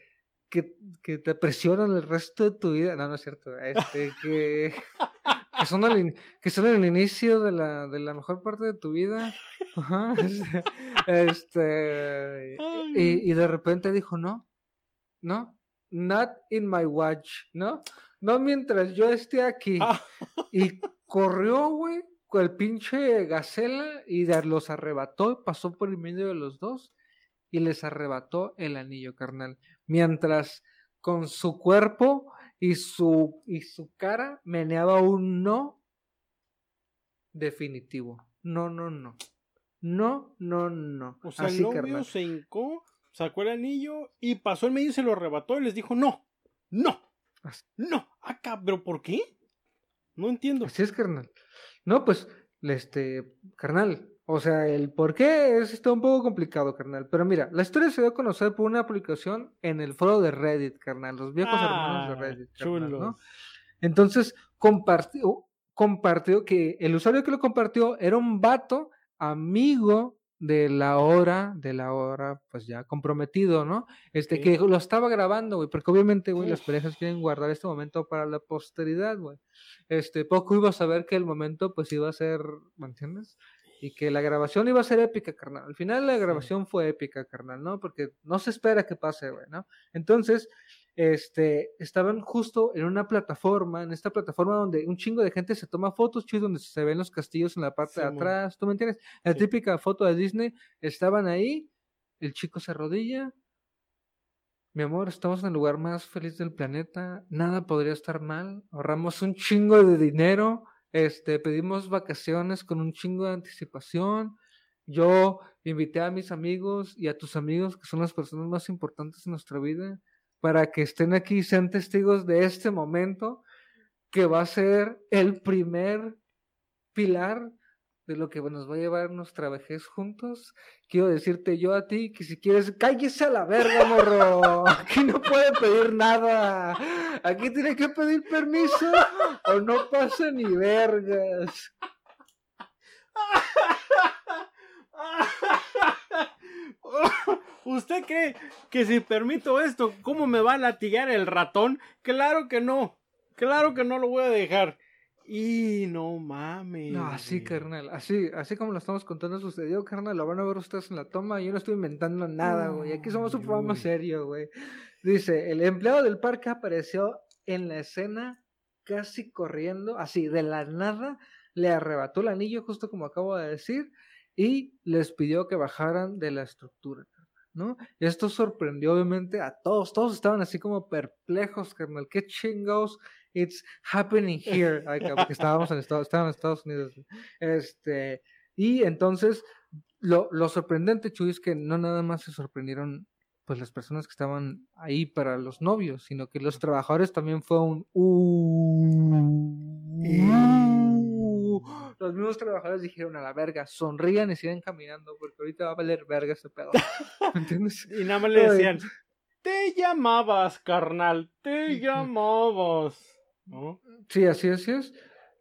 que, que te presionan el resto de tu vida. No, no es cierto. Este, que, que son al que son el inicio de la, de la mejor parte de tu vida. Ajá, Este, Ay. y, y de repente dijo, no, no, not in my watch, ¿no? No mientras yo esté aquí. Ah, Y corrió, güey, con el pinche Gacela y los arrebató, pasó por el medio de los dos y les arrebató el anillo, carnal. Mientras con su cuerpo y su, y su cara meneaba un no definitivo. No, no, no. No, no, no. o sea, Así, el novio carnal. se hincó, sacó el anillo y pasó el medio y se lo arrebató y les dijo, no, no, no. Acá, pero ¿por qué? No entiendo. Así es, carnal. No, pues, este, carnal. O sea, el por qué es está un poco complicado, carnal. Pero mira, la historia se dio a conocer por una publicación en el foro de Reddit, carnal. Los viejos hermanos de Ah, Reddit, carnal. ¿no? Entonces, compartió, compartió que el usuario que lo compartió era un vato amigo de la hora, de la hora, pues ya comprometido, ¿no? Este, Sí. que lo estaba grabando, güey, porque obviamente, güey, las parejas quieren guardar este momento para la posteridad, güey. Este, poco iba a saber que el momento, pues iba a ser, ¿me entiendes? Y que la grabación iba a ser épica, carnal. Al final la grabación fue épica, carnal, ¿no? Porque no se espera que pase, güey, ¿no? Entonces, este, estaban justo en una plataforma, en esta plataforma donde un chingo de gente se toma fotos, chuy, donde se ven los castillos en la parte de atrás, ¿tú me entiendes? La Sí. típica foto de Disney, estaban ahí, el chico se arrodilla, mi amor, estamos en el lugar más feliz del planeta, nada podría estar mal, ahorramos un chingo de dinero, este, pedimos vacaciones con un chingo de anticipación, yo invité a mis amigos y a tus amigos, que son las personas más importantes en nuestra vida, para que estén aquí y sean testigos de este momento que va a ser el primer pilar de lo que nos va a llevar nuestra vejez juntos. Quiero decirte yo a ti que si quieres, cállese a la verga, morro. Aquí no puede pedir nada. Aquí tiene que pedir permiso o no pasa ni vergas. ¿Usted cree que si permito esto, cómo me va a latigar el ratón? Claro que no. Claro que no lo voy a dejar. Y no mames. No, así, güey. carnal. Así, así como lo estamos contando sucedió, carnal. Lo van a ver ustedes en la toma. Yo no estoy inventando nada, güey. Aquí somos un programa serio, güey. Dice, el empleado del parque apareció en la escena casi corriendo, así, de la nada. Le arrebató el anillo, justo como acabo de decir, y les pidió que bajaran de la estructura, ¿no? Esto sorprendió obviamente a todos. Todos estaban así como perplejos, carnal. ¿Qué chingados it's happening here? Cabrón, porque estábamos en Estados, estaban en Estados Unidos. Este, y entonces, lo, lo sorprendente, Chuy, es que no nada más se sorprendieron pues las personas que estaban ahí para los novios, sino que los trabajadores también fue un "Uh, uh". los mismos trabajadores dijeron a la verga, sonrían y sigan caminando, porque ahorita va a valer verga ese pedo. ¿Me entiendes? Y nada más le decían, te llamabas, carnal, te llamabas. ¿No? Sí, así es, así es.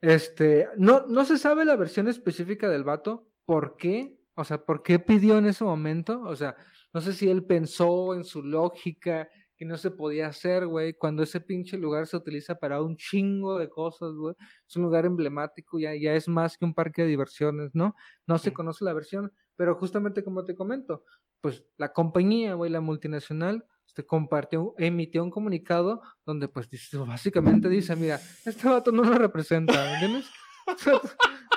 Este, no, no se sabe la versión específica del vato, por qué, o sea, por qué pidió en ese momento, o sea, no sé si él pensó en su lógica que no se podía hacer, güey, cuando ese pinche lugar se utiliza para un chingo de cosas, güey, es un lugar emblemático, ya, ya es más que un parque de diversiones, ¿no? No se conoce la versión, pero justamente como te comento, pues la compañía, güey, la multinacional, este, compartió, emitió un comunicado donde pues dice- básicamente dice, mira, este vato no lo representa, ¿me entiendes?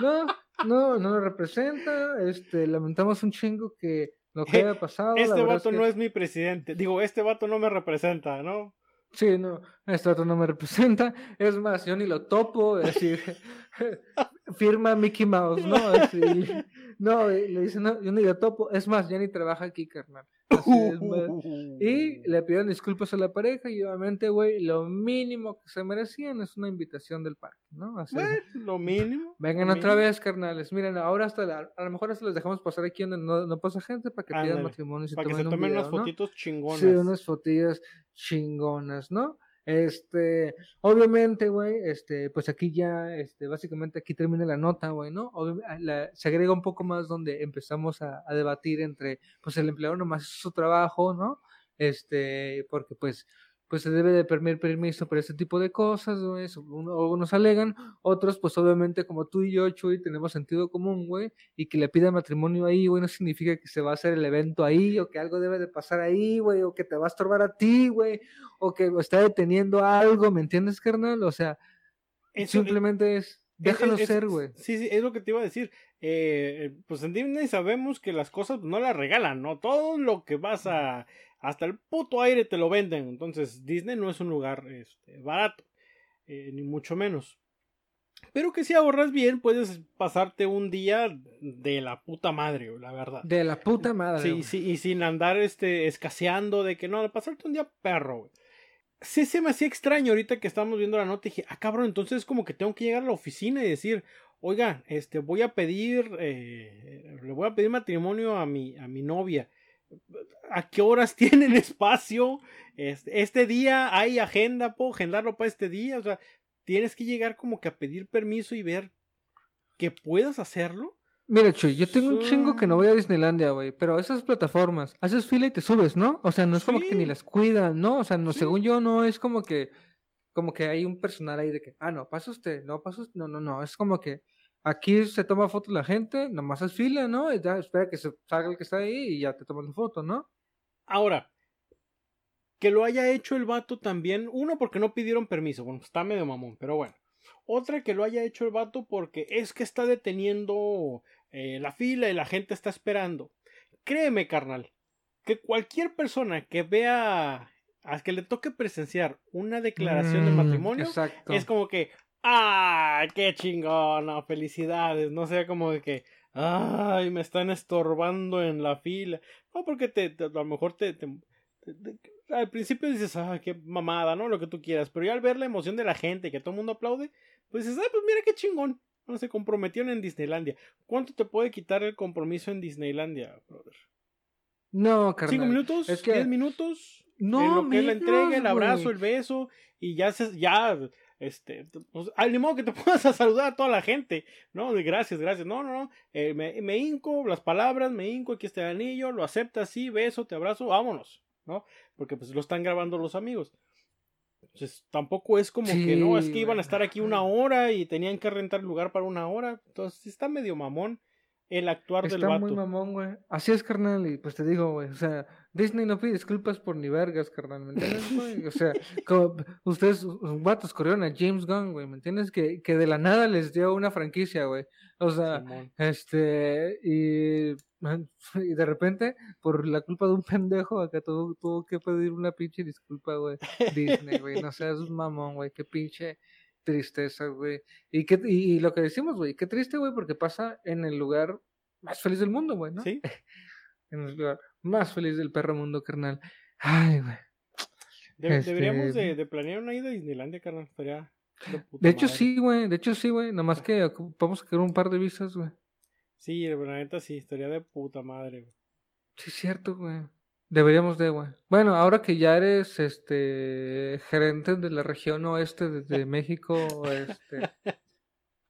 No, no, no lo representa, este, lamentamos un chingo que lo que haya pasado. Este vato que- no es mi presidente. Digo, este vato no me representa, ¿no? Sí, no, este vato no me representa. Es más, yo ni lo topo. Es decir, firma Mickey Mouse, ¿no? Así, no, le dice, no, yo ni lo topo. Es más, ya ni trabaja aquí, carnal. Así es, ma- Y le pidieron disculpas a la pareja y obviamente, güey, lo mínimo que se merecían es una invitación del parque, ¿no? Así, Bueno, lo mínimo. Vengan lo otra mínimo. vez, carnales. Miren, ahora hasta la- a lo mejor hasta los dejamos pasar aquí donde no, no pasa gente para que pidan Ándale, matrimonio y se Para que tomen se un tomen video, unas ¿no? fotitos chingonas. Sí, unas fotillas chingonas, ¿no? Este, obviamente, güey, este, pues aquí ya, este, básicamente aquí termina la nota, güey, ¿no? Obvi- a la- se agrega un poco más donde empezamos a, a debatir entre, pues el empleado nomás hizo su trabajo, ¿no? Este, porque pues, pues se debe de pedir permiso para ese tipo de cosas, güey, so- uno- unos alegan, otros, pues obviamente como tú y yo, Chuy, tenemos sentido común, güey, y que le pida matrimonio ahí, güey, no significa que se va a hacer el evento ahí, o que algo debe de pasar ahí, güey, o que te va a estorbar a ti, güey, o que está deteniendo algo, ¿me entiendes, carnal? O sea, Eso- simplemente es, es- déjalo es- es- ser, güey. Sí, sí, es lo que te iba a decir. Eh, pues en Disney sabemos que las cosas no las regalan, ¿no? Todo lo que vas a. Hasta el puto aire te lo venden. Entonces, Disney no es un lugar este, barato, eh, ni mucho menos. Pero que si ahorras bien, puedes pasarte un día de la puta madre, la verdad. De la puta madre. Sí, güey. sí, y sin andar este, escaseando de que no, pasarte un día perro, güey. Sí, se me hacía extraño ahorita que estábamos viendo la nota y dije, ah, cabrón, entonces es como que tengo que llegar a la oficina y decir, oiga, este, voy a pedir, eh, le voy a pedir matrimonio a mi, a mi novia. ¿A qué horas tienen espacio? Este, este día hay agenda, puedo agendarlo para este día, o sea, tienes que llegar como que a pedir permiso y ver que puedas hacerlo. Mira, Chuy, yo tengo un chingo que no voy a Disneylandia, güey, pero esas plataformas, haces fila y te subes, ¿no? O sea, no es como que ni las cuidan, ¿no? O sea, no, Sí. según yo, no es como que, como que hay un personal ahí de que, ah, no, pasa usted, no, pasa usted, no, no, no, es como que aquí se toma foto la gente, nomás es fila, ¿no? Y ya espera que se salga el que está ahí y ya te toman la foto, ¿no? Ahora, que lo haya hecho el vato también, uno porque no pidieron permiso, bueno, está medio mamón, pero bueno. Otra que lo haya hecho el vato porque es que está deteniendo eh, la fila y la gente está esperando. Créeme, carnal, que cualquier persona que vea, a que le toque presenciar una declaración de Mm, matrimonio, Exacto. es como que, ¡ah! ¡Qué chingona! ¡Felicidades! No sea como de que, ¡ay! Me están estorbando en la fila. No, porque te, te- a lo mejor te, te- te- te- al principio dices, ¡ay! ¡Qué mamada! ¿no? Lo que tú quieras. Pero ya al ver la emoción de la gente, que todo el mundo aplaude, pues dices, ¡ay! Pues mira qué chingón. No se comprometieron en Disneylandia. ¿Cuánto te puede quitar el compromiso en Disneylandia, brother? No, carnal. ¿Cinco minutos? Es que- ¿Diez minutos? No, en lo que es la entrega, el abrazo, el beso, y ya se, ya, este, pues, al modo que te puedas a saludar a toda la gente, ¿no? De gracias, gracias, no, no, no, eh, me, me hinco, las palabras, me hinco, aquí está el anillo, lo aceptas, sí, beso, te abrazo, vámonos, ¿no? Porque pues lo están grabando los amigos. Entonces, tampoco es como que no, es que iban a estar aquí una hora y tenían que rentar el lugar para una hora. Entonces, está medio mamón el actuar del Está vato. muy mamón, güey. Así es, carnal, y pues te digo, güey, o sea, Disney no pide disculpas por ni vergas, carnal, ¿me entiendes, güey? O sea, como ustedes, los vatos corrieron a James Gunn, güey, ¿me entiendes? Que, que de la nada les dio una franquicia, güey. O sea, Simón. este, y, de repente, por la culpa de un pendejo, acá tuvo, tuvo que pedir una pinche disculpa, güey. Disney, güey, no seas un mamón, güey, qué pinche tristeza, güey. Y, qué, y, y lo que decimos, güey, qué triste, güey, porque pasa en el lugar más feliz del mundo, güey, ¿no? ¿Sí? En el lugar más feliz del perro mundo, carnal. Ay, güey. De- Este- Deberíamos de, de planear una ida a Disneylandia, carnal. Estaría de De hecho, sí, güey. De hecho, sí, güey. Nomás que ocu- vamos a un par de visas, güey. Sí, la neta sí, estaría de puta madre, güey. Sí, es cierto, güey. Deberíamos de, güey. Bueno, ahora que ya eres, este, gerente de la región oeste de, de México, este,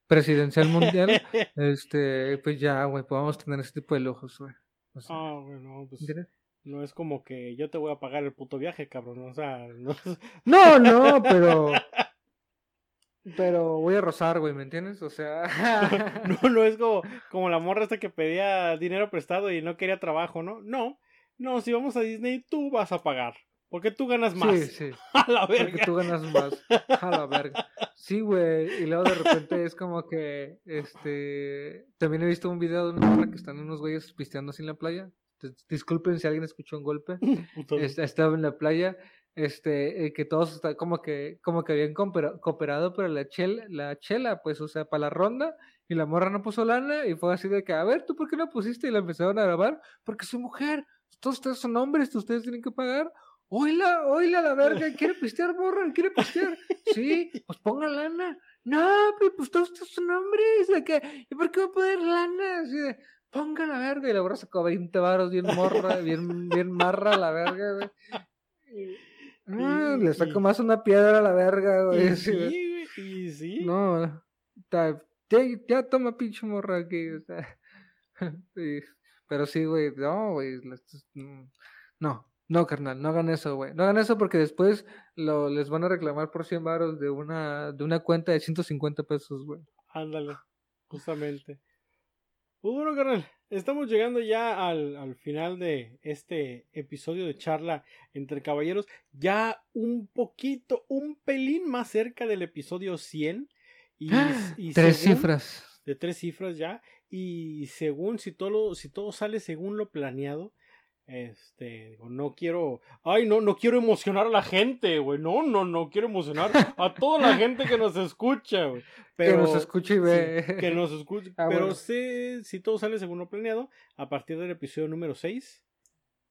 presidencial mundial, este, pues ya, güey, podemos tener ese tipo de lujos, güey. O sea, Ah, bueno, pues ¿entiendes? no es como que yo te voy a pagar el puto viaje, cabrón. O sea, no, No, no, pero, pero voy a rozar, güey, ¿me entiendes? O sea, no, no es como, como la morra esta que pedía dinero prestado y no quería trabajo, ¿no? No, no, si vamos a Disney, tú vas a pagar. Porque tú ganas más. sí, sí. A la Porque verga. tú ganas más. A la verga. Sí, güey. Y luego de repente es como que, este, también he visto un video de una morra que están unos güeyes pisteando así en la playa. Dis- Disculpen si alguien escuchó un golpe. Este, estaba en la playa, este, eh, que todos está como que, como que habían coopera- cooperado, pero la chela, la chela, pues, o sea, para la ronda, y la morra no puso lana, y fue así de que, a ver, ¿tú por qué no pusiste? Y la empezaron a grabar, porque soy mujer, todos ustedes son hombres, ustedes tienen que pagar. Oíla, oíla la verga, quiere pistear, morra, quiere pistear. Sí, pues ponga lana. No, pero pues todos ustedes son hombres, de que, ¿y por qué va a poner lana? Así de, ponga la verga, y la morra sacó 20 varos bien morra, bien, bien marra la verga, güey. Ah, Y- le saco y- más una piedra a la verga, güey. Y sí, güey. y sí. No, ta- ya, ya toma pinche morra aquí, o sea. sí, Pero sí, güey, no, güey. No, no, carnal, no hagan eso, güey. No hagan eso porque después lo, les van a reclamar por 100 varos de una, de una cuenta de 150 pesos, güey. Ándale, justamente. Pues bueno, carnal, estamos llegando ya al, al final de este episodio de charla entre caballeros. Ya un poquito, un pelín más cerca del episodio 100. Y, y Tres según- cifras. De tres cifras ya. Y según, si todo, si todo sale según lo planeado, este, digo, no quiero, ay, no, no quiero emocionar a la gente, güey, no, no, no quiero emocionar a toda la gente que nos escucha, güey. Pero, que nos escuche y ve. Sí, que nos escuche. Ah, pero bueno. sé, si todo sale según lo planeado, a partir del episodio número 6,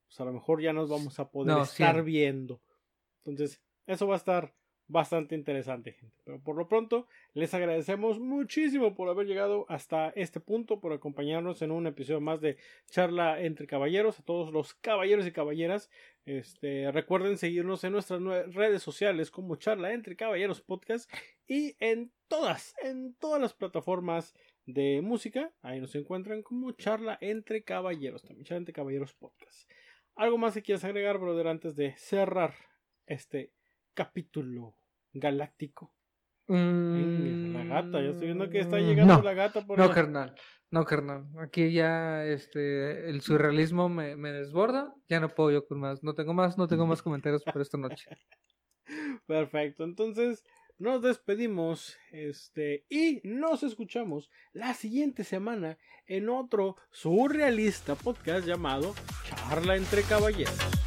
pues a lo mejor ya nos vamos a poder No, estar 100. viendo. Entonces, eso va a estar bastante interesante, gente. Pero por lo pronto, les agradecemos muchísimo por haber llegado hasta este punto, por acompañarnos en un episodio más de Charla entre Caballeros, a todos los caballeros y caballeras. Este, recuerden seguirnos en nuestras redes sociales como Charla entre Caballeros Podcast y en todas, en todas las plataformas de música. Ahí nos encuentran como Charla entre Caballeros, también Charla entre Caballeros Podcast. ¿Algo más que quieras agregar, brother, antes de cerrar este capítulo galáctico? Mm, la gata, ya estoy viendo que está llegando la gata por No, carnal. No, carnal. Aquí ya este el surrealismo me, me, desborda. Ya no puedo yo con más. No tengo más, no tengo más comentarios por esta noche. Perfecto. Entonces, nos despedimos este y nos escuchamos la siguiente semana en otro surrealista podcast llamado Charla entre Caballeros.